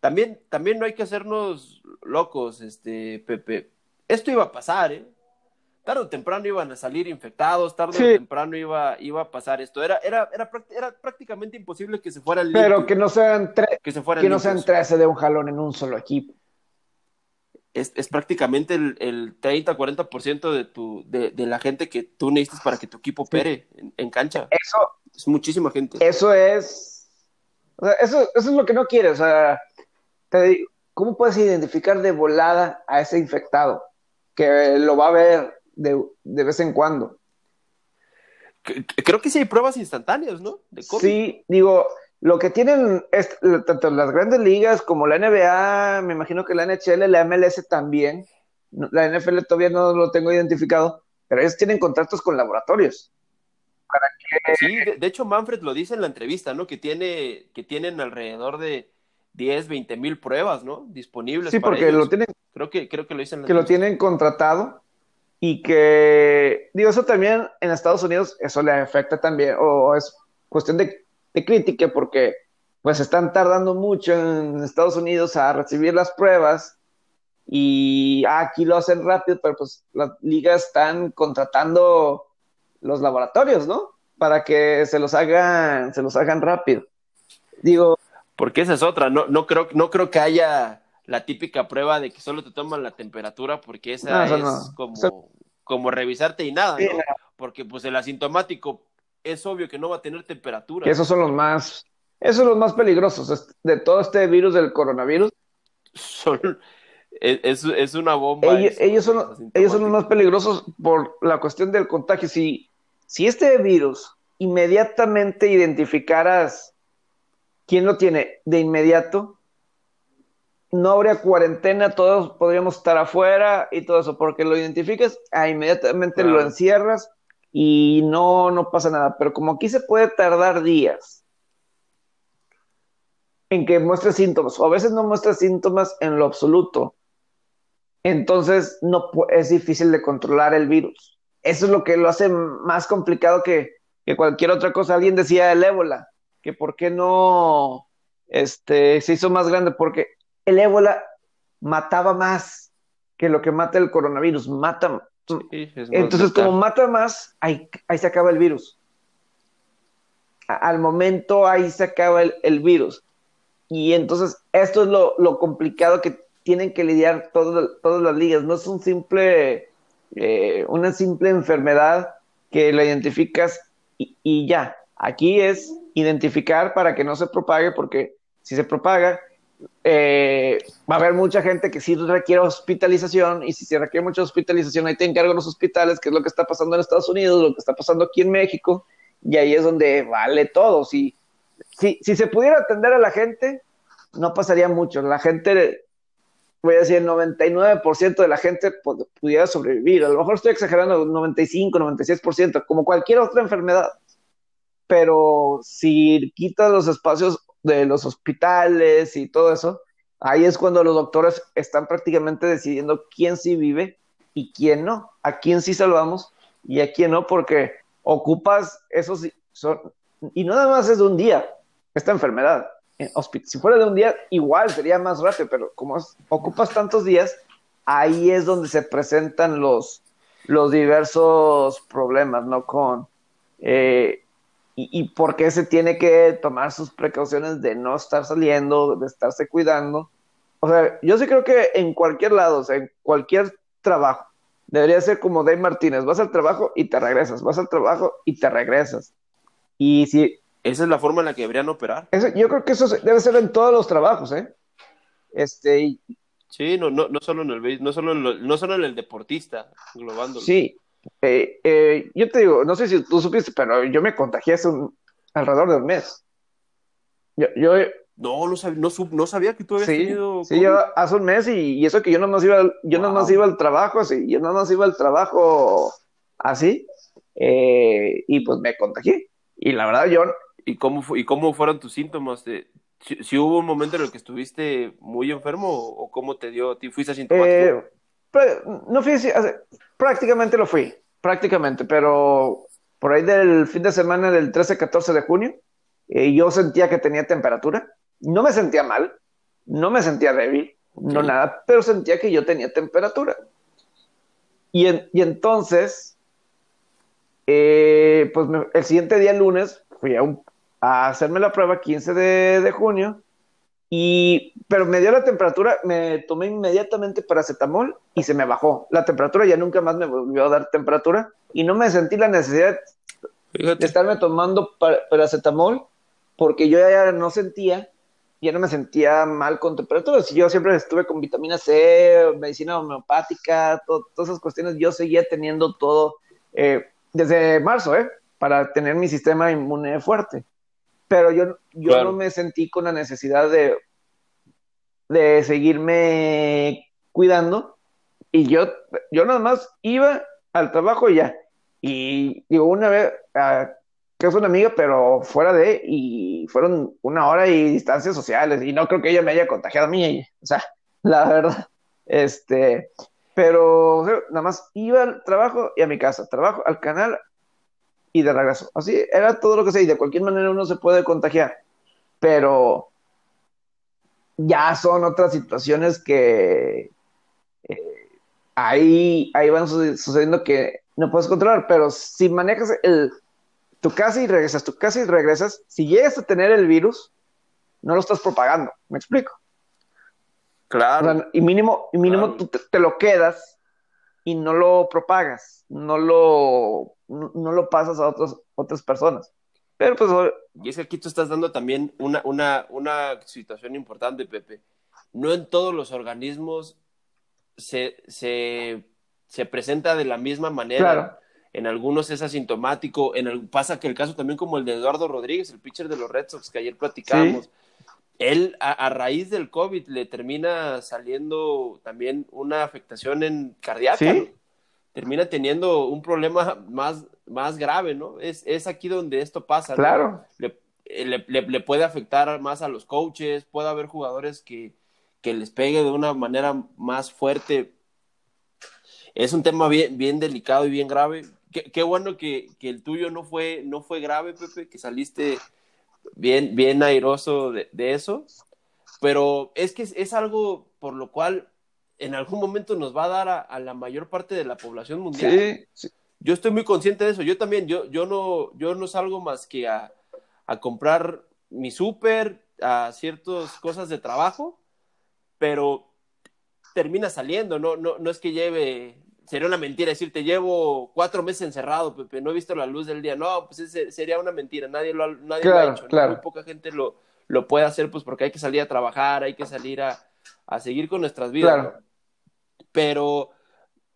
también, también no hay que hacernos locos, este, Pepe. Esto iba a pasar, ¿eh? tarde o temprano iban a salir infectados, tarde o temprano iba, iba a pasar esto. Era, era, era, era prácticamente imposible que se fuera el Pero que no sean, que, se que no sean 13 de un jalón en un solo equipo. Es, es prácticamente el, el 30-40% de, tu, de, de la gente que tú necesitas para que tu equipo opere en, cancha. Eso es muchísima gente. Eso es. eso, eso es lo que no quieres. O sea, te digo, ¿cómo puedes identificar de volada a ese infectado? Que lo va a ver de, vez en cuando. Creo que sí hay pruebas instantáneas, ¿no? sí, digo, lo que tienen tanto las grandes ligas como la NBA, me imagino que la NHL, la MLS también, la NFL todavía no lo tengo identificado, pero ellos tienen contratos con laboratorios. Sí, de, hecho Manfred lo dice en la entrevista, ¿no? Que, tiene, que tienen alrededor de 10, 20 mil pruebas, ¿no? Disponibles. Sí, porque lo tienen. Creo que, creo que lo dicen. Que lo tienen contratado y que, digo, eso también en Estados Unidos, eso le afecta también, o es cuestión de, crítica, porque pues están tardando mucho en Estados Unidos a recibir las pruebas y aquí lo hacen rápido, pero pues las ligas están contratando los laboratorios, ¿no? Para que se los hagan, se los hagan rápido. Digo. Porque esa es otra, no, no creo, no creo que haya la típica prueba de que solo te toman la temperatura, porque esa es como, como revisarte y nada, ¿no? Porque pues el asintomático es obvio que no va a tener temperatura. esos son los más, esos son los más peligrosos de todo este virus del coronavirus. Son, es, una bomba. Ellos, son, ellos son los más peligrosos por la cuestión del contagio. Si, si este virus inmediatamente identificaras quién lo tiene de inmediato, no habría cuarentena, todos podríamos estar afuera y todo eso, porque lo identificas, ah, inmediatamente lo encierras, y no, no pasa nada. Pero como aquí se puede tardar días en que muestre síntomas, o a veces no muestra síntomas en lo absoluto, entonces no es difícil de controlar el virus. Eso es lo que lo hace más complicado que, que cualquier otra cosa. Alguien decía el ébola, que por qué no este, se hizo más grande, porque el ébola mataba más que lo que mata el coronavirus, mata. Entonces, como mata más, ahí, ahí se acaba el virus. al momento ahí se acaba el, virus. Y entonces esto es lo, lo complicado que tienen que lidiar todas las ligas. No es un simple, eh, una simple enfermedad que la identificas y, ya. Aquí es identificar para que no se propague, porque si se propaga, eh, va a haber mucha gente que sí requiere hospitalización y si se requiere mucha hospitalización, ahí te encargo los hospitales, que es lo que está pasando en Estados Unidos, lo que está pasando aquí en México, y ahí es donde vale todo. Si, si, si se pudiera atender a la gente, no pasaría mucho. La gente, voy a decir, el 99% de la gente pudiera sobrevivir. A lo mejor estoy exagerando, 95, 96%, como cualquier otra enfermedad. Pero si quitas los espacios de los hospitales y todo eso, ahí es cuando los doctores están prácticamente decidiendo quién sí vive y quién no, a quién sí salvamos y a quién no, porque ocupas esos, y no nada más es de un día, esta enfermedad. Si fuera de un día, igual sería más rápido, pero como ocupas tantos días, ahí es donde se presentan los, los diversos problemas, ¿no? Con eh, y, por qué se tiene que tomar sus precauciones de no estar saliendo, de estarse cuidando. O sea, yo sí creo que en cualquier lado, o sea, en cualquier trabajo, debería ser como Dave Martínez, vas al trabajo y te regresas, vas al trabajo y te regresas. Y si... Esa es la forma en la que deberían operar. yo creo que eso debe ser en todos los trabajos, ¿eh? Este... Sí, no, no, no solo en el no solo no solo en el deportista, globándolo. Sí, eh, eh, yo te digo, no sé si tú supiste, pero yo me contagié hace un, alrededor de un mes. Yo, yo no, no sabía, no, sabía que tú habías tenido. Sí, yo hace un mes y, eso que yo no más iba, yo no más iba al trabajo así, yo no más iba al trabajo así, eh, y pues me contagié. Y la verdad, yo. ¿Y cómo, ¿Y cómo fueron tus síntomas? si, hubo un momento en el que estuviste muy enfermo o cómo te dio? ¿Te fuiste asintomático? No fui, prácticamente lo fui, prácticamente, pero por ahí del fin de semana del 13-14 de junio, eh, yo sentía que tenía temperatura. No me sentía mal, no me sentía débil, no nada, pero sentía que yo tenía temperatura. Y, entonces, eh, pues el siguiente día, lunes, fui a, hacerme la prueba 15 de, de junio y, pero me dio la temperatura, me tomé inmediatamente paracetamol y se me bajó. La temperatura ya nunca más me volvió a dar temperatura y no me sentí la necesidad de estarme tomando paracetamol porque yo ya no sentía, ya no me sentía mal con temperaturas. Yo siempre estuve con vitamina C, medicina homeopática, todas esas cuestiones. Yo seguía teniendo todo eh, desde marzo, ¿eh? Para tener mi sistema inmune fuerte pero yo, yo no me sentí con la necesidad de, de seguirme cuidando y yo, yo nada más iba al trabajo y ya. Y digo, una vez, uh, que es una amiga, pero fuera de, y fueron una hora y distancias sociales, y no creo que ella me haya contagiado a mí, o sea, *laughs* la verdad, este, pero nada más iba al trabajo y a mi casa, trabajo al canal y de regreso. Así era todo lo que sé y de cualquier manera uno se puede contagiar, pero ya son otras situaciones que eh, ahí, ahí van sucediendo que no puedes controlar, pero si manejas el, tu casa y regresas, tu casa y regresas, si llegas a tener el virus, no lo estás propagando, ¿me explico? Claro. y mínimo, y mínimo tú te, lo quedas y no lo propagas, no lo, no, lo pasas a otros, otras personas. Pero pues... Y es que aquí tú estás dando también una, una, una situación importante, Pepe. No en todos los organismos se, se, se presenta de la misma manera. En algunos es asintomático. En el, pasa que el caso también como el de Eduardo Rodríguez, el pitcher de los Red Sox que ayer platicamos. Él, a, raíz del COVID, le termina saliendo también una afectación en cardíaca. Termina teniendo un problema más, más grave, ¿no? Es, es aquí donde esto pasa. Claro. Le, le, puede afectar más a los coaches, puede haber jugadores que, que les pegue de una manera más fuerte. Es un tema bien, bien delicado y bien grave. Qué, qué bueno que, que, el tuyo no fue, no fue grave, Pepe, que saliste bien, bien airoso de, de eso. Pero es que es, es algo por lo cual en algún momento nos va a dar a, la mayor parte de la población mundial. Sí, Yo estoy muy consciente de eso. Yo también, yo, yo, no, yo no salgo más que a, a comprar mi súper, a ciertas cosas de trabajo, pero termina saliendo, no, no, no es que lleve, sería una mentira decirte, llevo cuatro meses encerrado, Pepe, no he visto la luz del día. No, pues sería una mentira, nadie lo, nadie lo ha hecho, muy poca gente lo, lo puede hacer, pues porque hay que salir a trabajar, hay que salir a, a seguir con nuestras vidas. Pero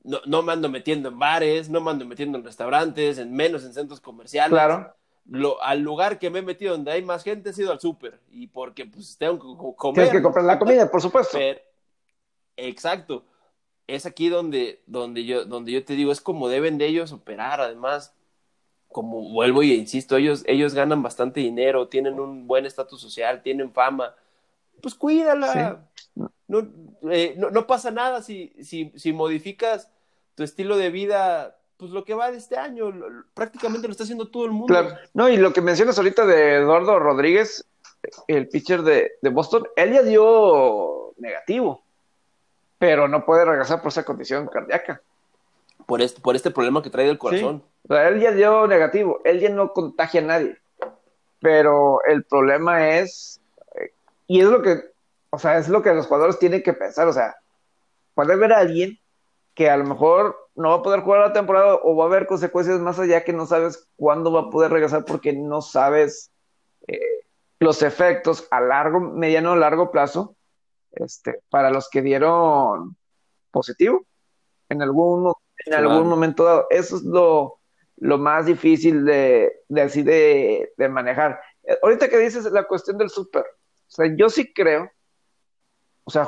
no, no me ando metiendo en bares, no me ando metiendo en restaurantes, en menos en centros comerciales. Claro. Lo, al lugar que me he metido donde hay más gente he sido al súper y porque pues tengo que comer. Tienes que comprar la comida, por supuesto. exacto. Es aquí donde, donde, yo, donde yo te digo, es como deben de ellos operar. Además, como vuelvo y insisto, ellos, ellos ganan bastante dinero, tienen un buen estatus social, tienen fama. Pues cuídala. Eh, no, no, pasa nada si, si, si modificas tu estilo de vida pues lo que va de este año, prácticamente lo está haciendo todo el mundo. Claro, no, y lo que mencionas ahorita de Eduardo Rodríguez, el pitcher de, de, Boston, él ya dio negativo, pero no puede regresar por esa condición cardíaca. Por este, por este problema que trae del corazón. O sea, él ya dio negativo, él ya no contagia a nadie, pero el problema es, eh, y es lo que o sea, es lo que los jugadores tienen que pensar, o sea, puede haber a alguien que a lo mejor no va a poder jugar la temporada o va a haber consecuencias más allá que no sabes cuándo va a poder regresar porque no sabes eh, los efectos a largo, mediano o largo plazo este, para los que dieron positivo en algún, en algún momento dado. Eso es lo, lo más difícil de, de así de, de manejar. Eh, ahorita que dices la cuestión del súper, o sea, yo sí creo o sea,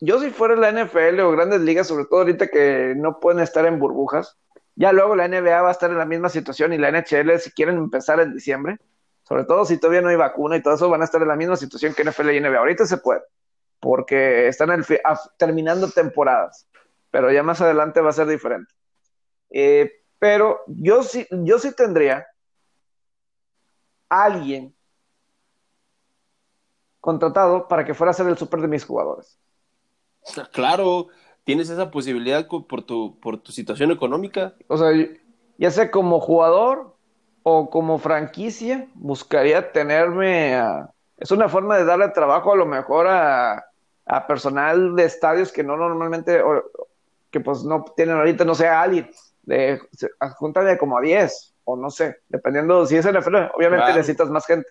yo si fuera la NFL o grandes ligas, sobre todo ahorita que no pueden estar en burbujas, ya luego la NBA va a estar en la misma situación y la NHL si quieren empezar en diciembre, sobre todo si todavía no hay vacuna y todo eso, van a estar en la misma situación que NFL y NBA. Ahorita se puede, porque están terminando temporadas, pero ya más adelante va a ser diferente. Eh, pero yo sí, yo sí tendría alguien contratado para que fuera a ser el súper de mis jugadores. Claro, tienes esa posibilidad por tu, por tu situación económica. O sea, ya sea como jugador o como franquicia, buscaría tenerme Es una forma de darle trabajo a lo mejor a, a personal de estadios que no normalmente, que pues no tienen ahorita, no sé, a alguien, de, de como a 10, o no sé, dependiendo si es NFL, obviamente necesitas más gente.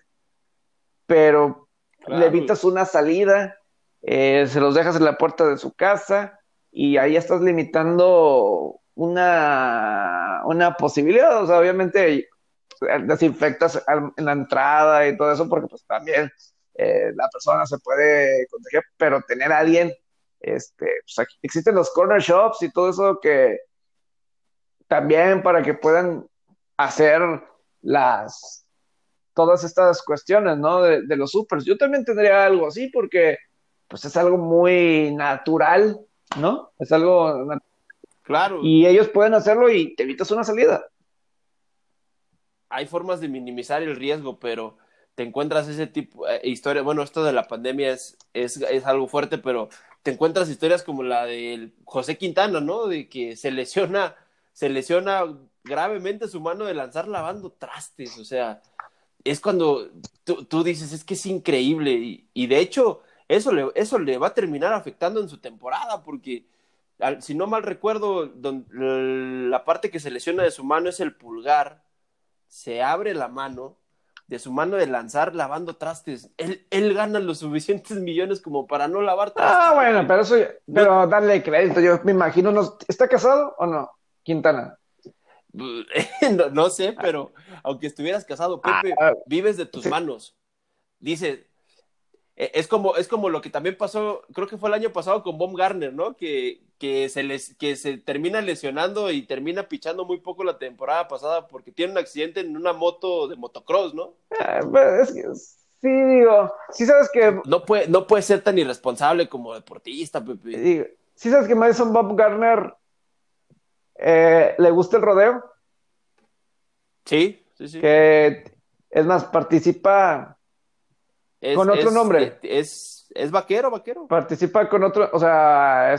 Pero le evitas una salida, eh, se los dejas en la puerta de su casa y ahí estás limitando una, una posibilidad. O sea, obviamente eh, desinfectas en la entrada y todo eso porque pues también eh, la persona se puede contagiar, pero tener a alguien, este, pues existen los corner shops y todo eso que también para que puedan hacer las todas estas cuestiones, ¿no? De, los supers. Yo también tendría algo así porque, pues, es algo muy natural, ¿no? Es algo... Claro. Y ellos pueden hacerlo y te evitas una salida. Hay formas de minimizar el riesgo, pero te encuentras ese tipo de eh, historia. Bueno, esto de la pandemia es, es, es algo fuerte, pero te encuentras historias como la de José Quintana, ¿no? De que se lesiona, se lesiona gravemente su mano de lanzar lavando trastes, o sea, es cuando tú, dices, es que es increíble. Y, de hecho, eso le, eso le va a terminar afectando en su temporada, porque si no mal recuerdo, la parte que se lesiona de su mano es el pulgar. Se abre la mano de su mano de lanzar lavando trastes. Él, él gana los suficientes millones como para no lavar trastes. Ah, bueno, pero eso, pero darle crédito, yo me imagino, ¿está casado o no? Quintana. *laughs* no, sé, pero aunque estuvieras casado, Pepe, ah, ah. vives de tus manos. Dice, e, es como, es como lo que también pasó, creo que fue el año pasado con Bob Garner, ¿no? Que, que, se les, que se termina lesionando y termina pichando muy poco la temporada pasada porque tiene un accidente en una moto de motocross, ¿no? Ah, pues, es que, sí, digo, sí sabes que... No puede, no puede ser tan irresponsable como deportista, Pepe. Digo, sí sabes que Madison Bob Garner eh, le gusta el rodeo. Sí, sí, sí. Que, es más, participa con otro nombre. Es, es vaquero, vaquero. Participa con otro, o sea,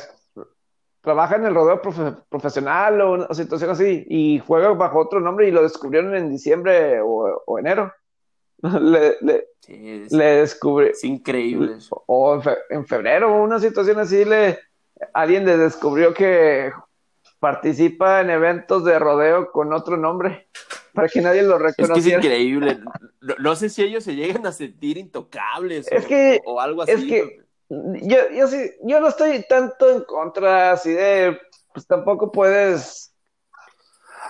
trabaja en el rodeo profesional o una situación así y juega bajo otro nombre y lo descubrieron en diciembre o, enero. *laughs* le, le, es, descubre. Es increíble. O en febrero, una situación así, le alguien le descubrió que participa en eventos de rodeo con otro nombre para que nadie lo reconociera. Es que es increíble. No, sé si ellos se llegan a sentir intocables es o, que, o algo así. Es que yo, yo, sí, yo no estoy tanto en contra así de, pues tampoco puedes...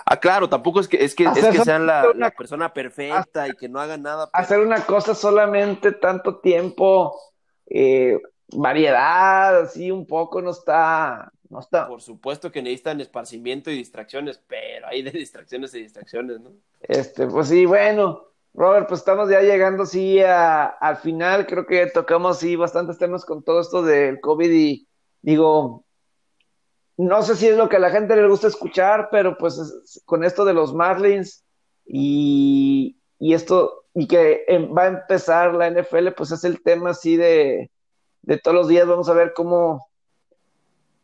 Ah, claro, tampoco es que, es que, es que sean la, la, persona perfecta y que no hagan nada. Hacer una cosa solamente tanto tiempo, eh, variedad, así un poco, no está, no está. Por supuesto que necesitan esparcimiento y distracciones, pero hay de distracciones y distracciones, ¿no? Este, pues sí, bueno, Robert, pues estamos ya llegando, sí, al final. Creo que tocamos, sí, bastantes temas con todo esto del COVID y digo, no sé si es lo que a la gente le gusta escuchar, pero pues con esto de los Marlins y, y esto, y que em, va a empezar la NFL, pues es el tema así de, de todos los días. Vamos a ver cómo,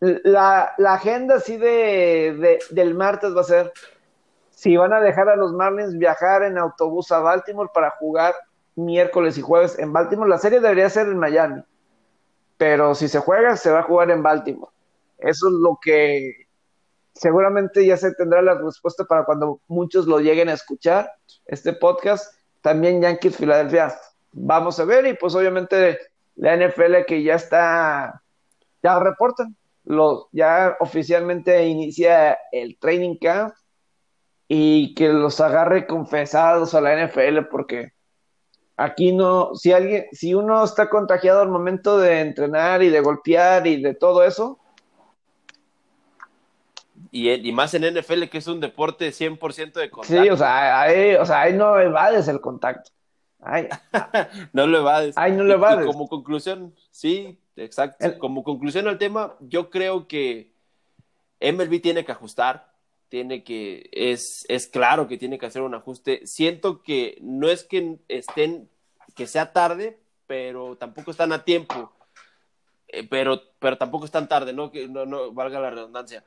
la, agenda así de, del martes va a ser si van a dejar a los Marlins viajar en autobús a Baltimore para jugar miércoles y jueves en Baltimore. La serie debería ser en Miami, pero si se juega, se va a jugar en Baltimore. Eso es lo que seguramente ya se tendrá la respuesta para cuando muchos lo lleguen a escuchar, este podcast. También Yankees Filadelfia. Vamos a ver, y pues obviamente la NFL que ya está, ya reportan, ya oficialmente inicia el training camp y que los agarre confesados a la NFL porque aquí no, si alguien, si uno está contagiado al momento de entrenar y de golpear y de todo eso. Y, y más en NFL que es un deporte 100% de contacto. Sí, o sea, ahí, o sea, ahí no evades el contacto. *laughs* no lo evades. Ahí no lo evades. como conclusión, sí, exacto. Como conclusión al tema, yo creo que MLB tiene que ajustar, tiene que, es, es claro que tiene que hacer un ajuste. Siento que no es que estén, que sea tarde, pero tampoco están a tiempo. Eh, pero, pero tampoco están tarde, ¿no? Que no, no valga la redundancia.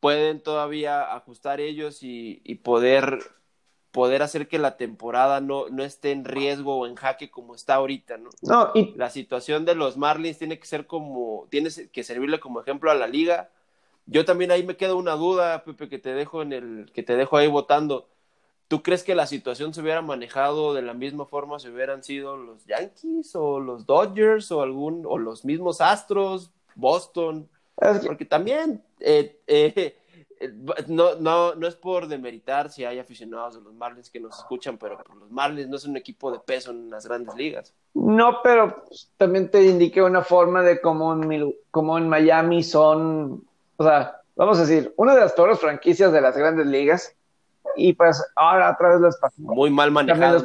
Pueden todavía ajustar ellos y, y poder poder hacer que la temporada no, no esté en riesgo o en jaque como está ahorita, ¿no? No, y... La situación de los Marlins tiene que ser como, tiene que servirle como ejemplo a la liga. Yo también ahí me queda una duda, Pepe, que te dejo en el, que te dejo ahí votando. ¿Tú crees que la situación se hubiera manejado de la misma forma si hubieran sido los Yankees o los Dodgers o algún, o los mismos Astros, Boston? Porque también eh, eh, no, no, no es por demeritar si hay aficionados de los Marlins que nos escuchan, pero los Marlins no es un equipo de peso en las grandes ligas. No, pero también te indiqué una forma de cómo en, cómo en Miami son, o sea, vamos a decir, una de las peores franquicias de las grandes ligas. Y pues ahora otra vez les pasó. Muy mal manejado.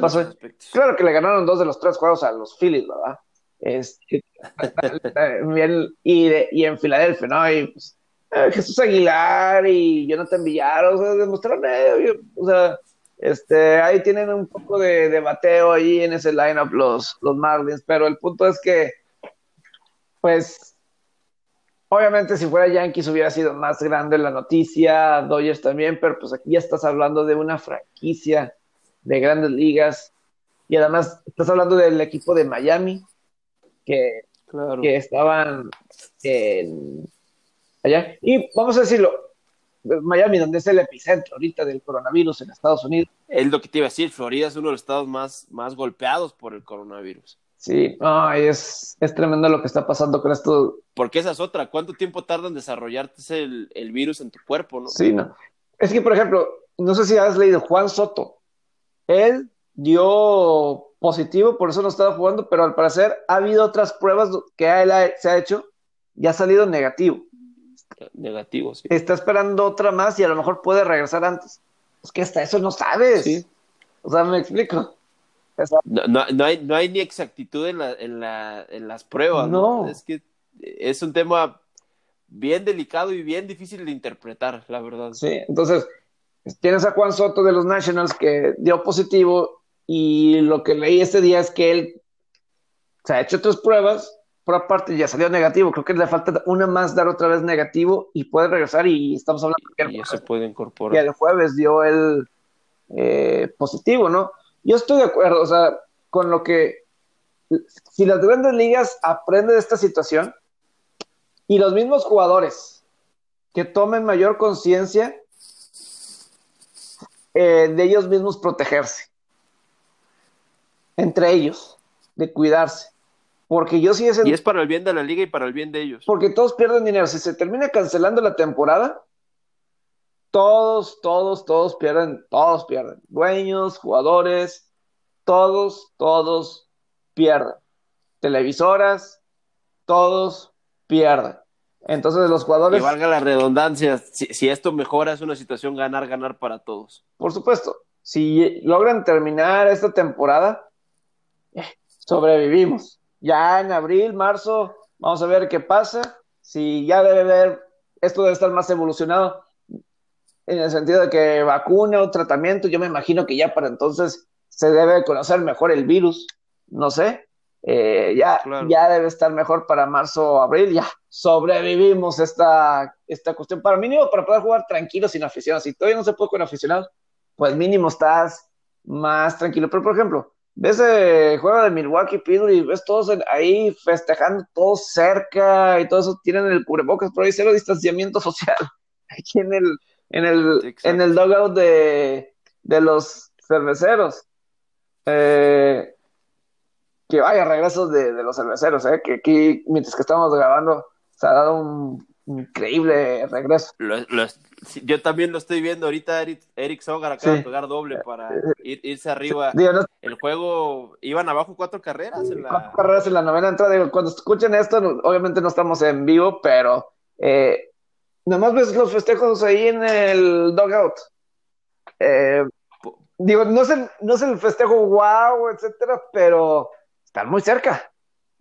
Claro que le ganaron dos de los tres juegos a los Phillies, ¿verdad? Este, *laughs* y, y en Filadelfia, ¿no? Y pues, eh, Jesús Aguilar y Jonathan Villar, o sea, demostraron, eh, o sea, este, ahí tienen un poco de, bateo ahí en ese lineup los, los Marlins, pero el punto es que, pues, obviamente si fuera Yankees hubiera sido más grande la noticia, Dodgers también, pero pues aquí ya estás hablando de una franquicia de grandes ligas y además estás hablando del equipo de Miami que, que estaban en y vamos a decirlo, Miami, donde es el epicentro ahorita del coronavirus en Estados Unidos. Es lo que te iba a decir, Florida es uno de los estados más, más golpeados por el coronavirus. Sí, es, es tremendo lo que está pasando con esto. Porque esa es otra, ¿cuánto tiempo tarda en desarrollarte el, el virus en tu cuerpo? ¿no? Sí, no. Es que, por ejemplo, no sé si has leído Juan Soto. Él dio positivo, por eso no estaba jugando, pero al parecer ha habido otras pruebas que él se ha hecho y ha salido negativo. Negativo, sí. Está esperando otra más y a lo mejor puede regresar antes. Es que hasta eso no sabes. Sí. O sea, me explico. No, hay, no hay ni exactitud en, la, en, la, en las pruebas. No. Es que es un tema bien delicado y bien difícil de interpretar, la verdad. Sí, entonces tienes a Juan Soto de los Nationals que dio positivo y lo que leí este día es que él se ha hecho otras pruebas, por aparte ya salió negativo, creo que le falta una más dar otra vez negativo y puede regresar y estamos hablando que ya se puede incorporar. Y el jueves dio el eh, positivo, ¿no? Yo estoy de acuerdo, o sea, con lo que si las grandes ligas aprenden de esta situación, y los mismos jugadores que tomen mayor conciencia eh, de ellos mismos protegerse. Entre ellos, de cuidarse. Porque yo sí es Y es para el bien de la liga y para el bien de ellos. Porque todos pierden dinero. Si se termina cancelando la temporada, todos, todos, todos pierden, todos pierden. Dueños, jugadores, todos, todos pierden. Televisoras, todos pierden. Entonces los jugadores... Que valga la redundancia, si, esto mejora es una situación ganar, ganar para todos. Por supuesto, si logran terminar esta temporada, eh, sobrevivimos. Ya en abril, marzo, vamos a ver qué pasa. Si ya debe haber, esto debe estar más evolucionado en el sentido de que vacuna o tratamiento, yo me imagino que ya para entonces se debe conocer mejor el virus, no sé, eh, ya, ya debe estar mejor para marzo o abril, ya sobrevivimos esta, esta cuestión, para mínimo para poder jugar tranquilo sin aficionados, si todavía no se puede con aficionados, pues mínimo estás más tranquilo, pero por ejemplo, ves el juego de Milwaukee Pedro y ves todos ahí festejando, todos cerca y todo eso, tienen el cubrebocas, pero hay cero distanciamiento *laughs* social, aquí en el, en el, en el dugout de, de los cerveceros. Eh, que vaya regresos de, de, los cerveceros, ¿eh? que aquí, mientras que estamos grabando, se ha dado un increíble regreso. yo también lo estoy viendo ahorita, Eric, Eric Sogar acaba de pegar doble para irse arriba. el juego, iban abajo cuatro carreras. En la... Cuatro carreras en la novena entrada. cuando escuchen esto, obviamente no estamos en vivo, pero eh, nomás ves los festejos ahí en el dugout. Eh, digo, no es, el, no es el festejo wow, etcétera, pero están muy cerca.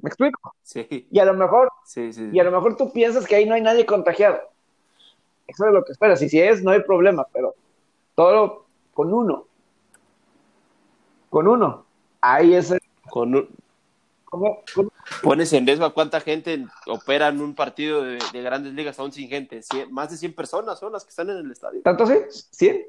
¿Me explico? Sí. Y a lo mejor, y a lo mejor tú piensas que ahí no hay nadie contagiado. Eso es lo que esperas. Y si es, no hay problema, pero todo con uno. Con uno. Ahí es Con, un... Pones en riesgo a cuánta gente opera en un partido de, grandes ligas aún sin gente. más de 100 personas son las que están en el estadio. ¿Tanto sí? ¿100?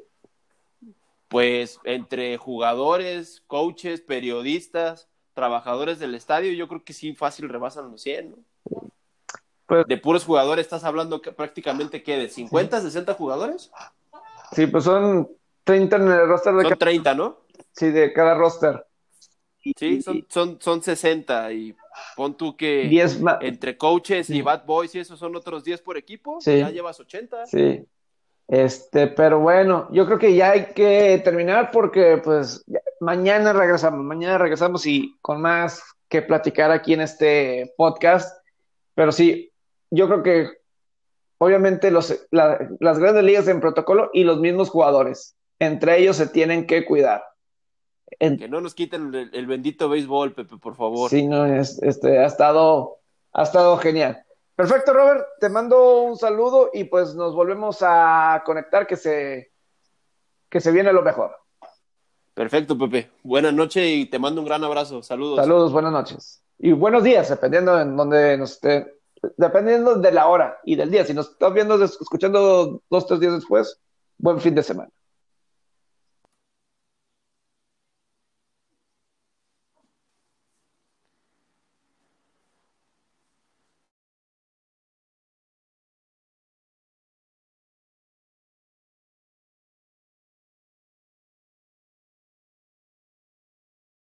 Pues entre jugadores, coaches, periodistas, trabajadores del estadio, yo creo que sí fácil rebasan los 100, ¿no? Pues, de puros jugadores estás hablando que prácticamente que de 50, 60 jugadores. Sí, pues son 30 en el roster de Son 30, ¿no? Sí, de cada roster. Sí, son, son, son 60 y pon tú que entre coaches y bad boys y eso son otros 10 por equipo, sí. ya llevas 80. Sí. Este, pero bueno, yo creo que ya hay que terminar porque pues mañana regresamos, mañana regresamos y con más que platicar aquí en este podcast. Pero sí, yo creo que obviamente los, las grandes ligas en protocolo y los mismos jugadores, entre ellos se tienen que cuidar. Que no nos quiten el, bendito béisbol, Pepe, por favor. Sí, no, este, ha estado, ha estado genial. Perfecto, Robert, te mando un saludo y pues nos volvemos a conectar que se, que se viene lo mejor. Perfecto, Pepe. Buenas noches y te mando un gran abrazo. Saludos. Saludos, buenas noches. Y buenos días, dependiendo en donde nos esté, dependiendo de la hora y del día. Si nos estás viendo, escuchando dos, tres días después, buen fin de semana.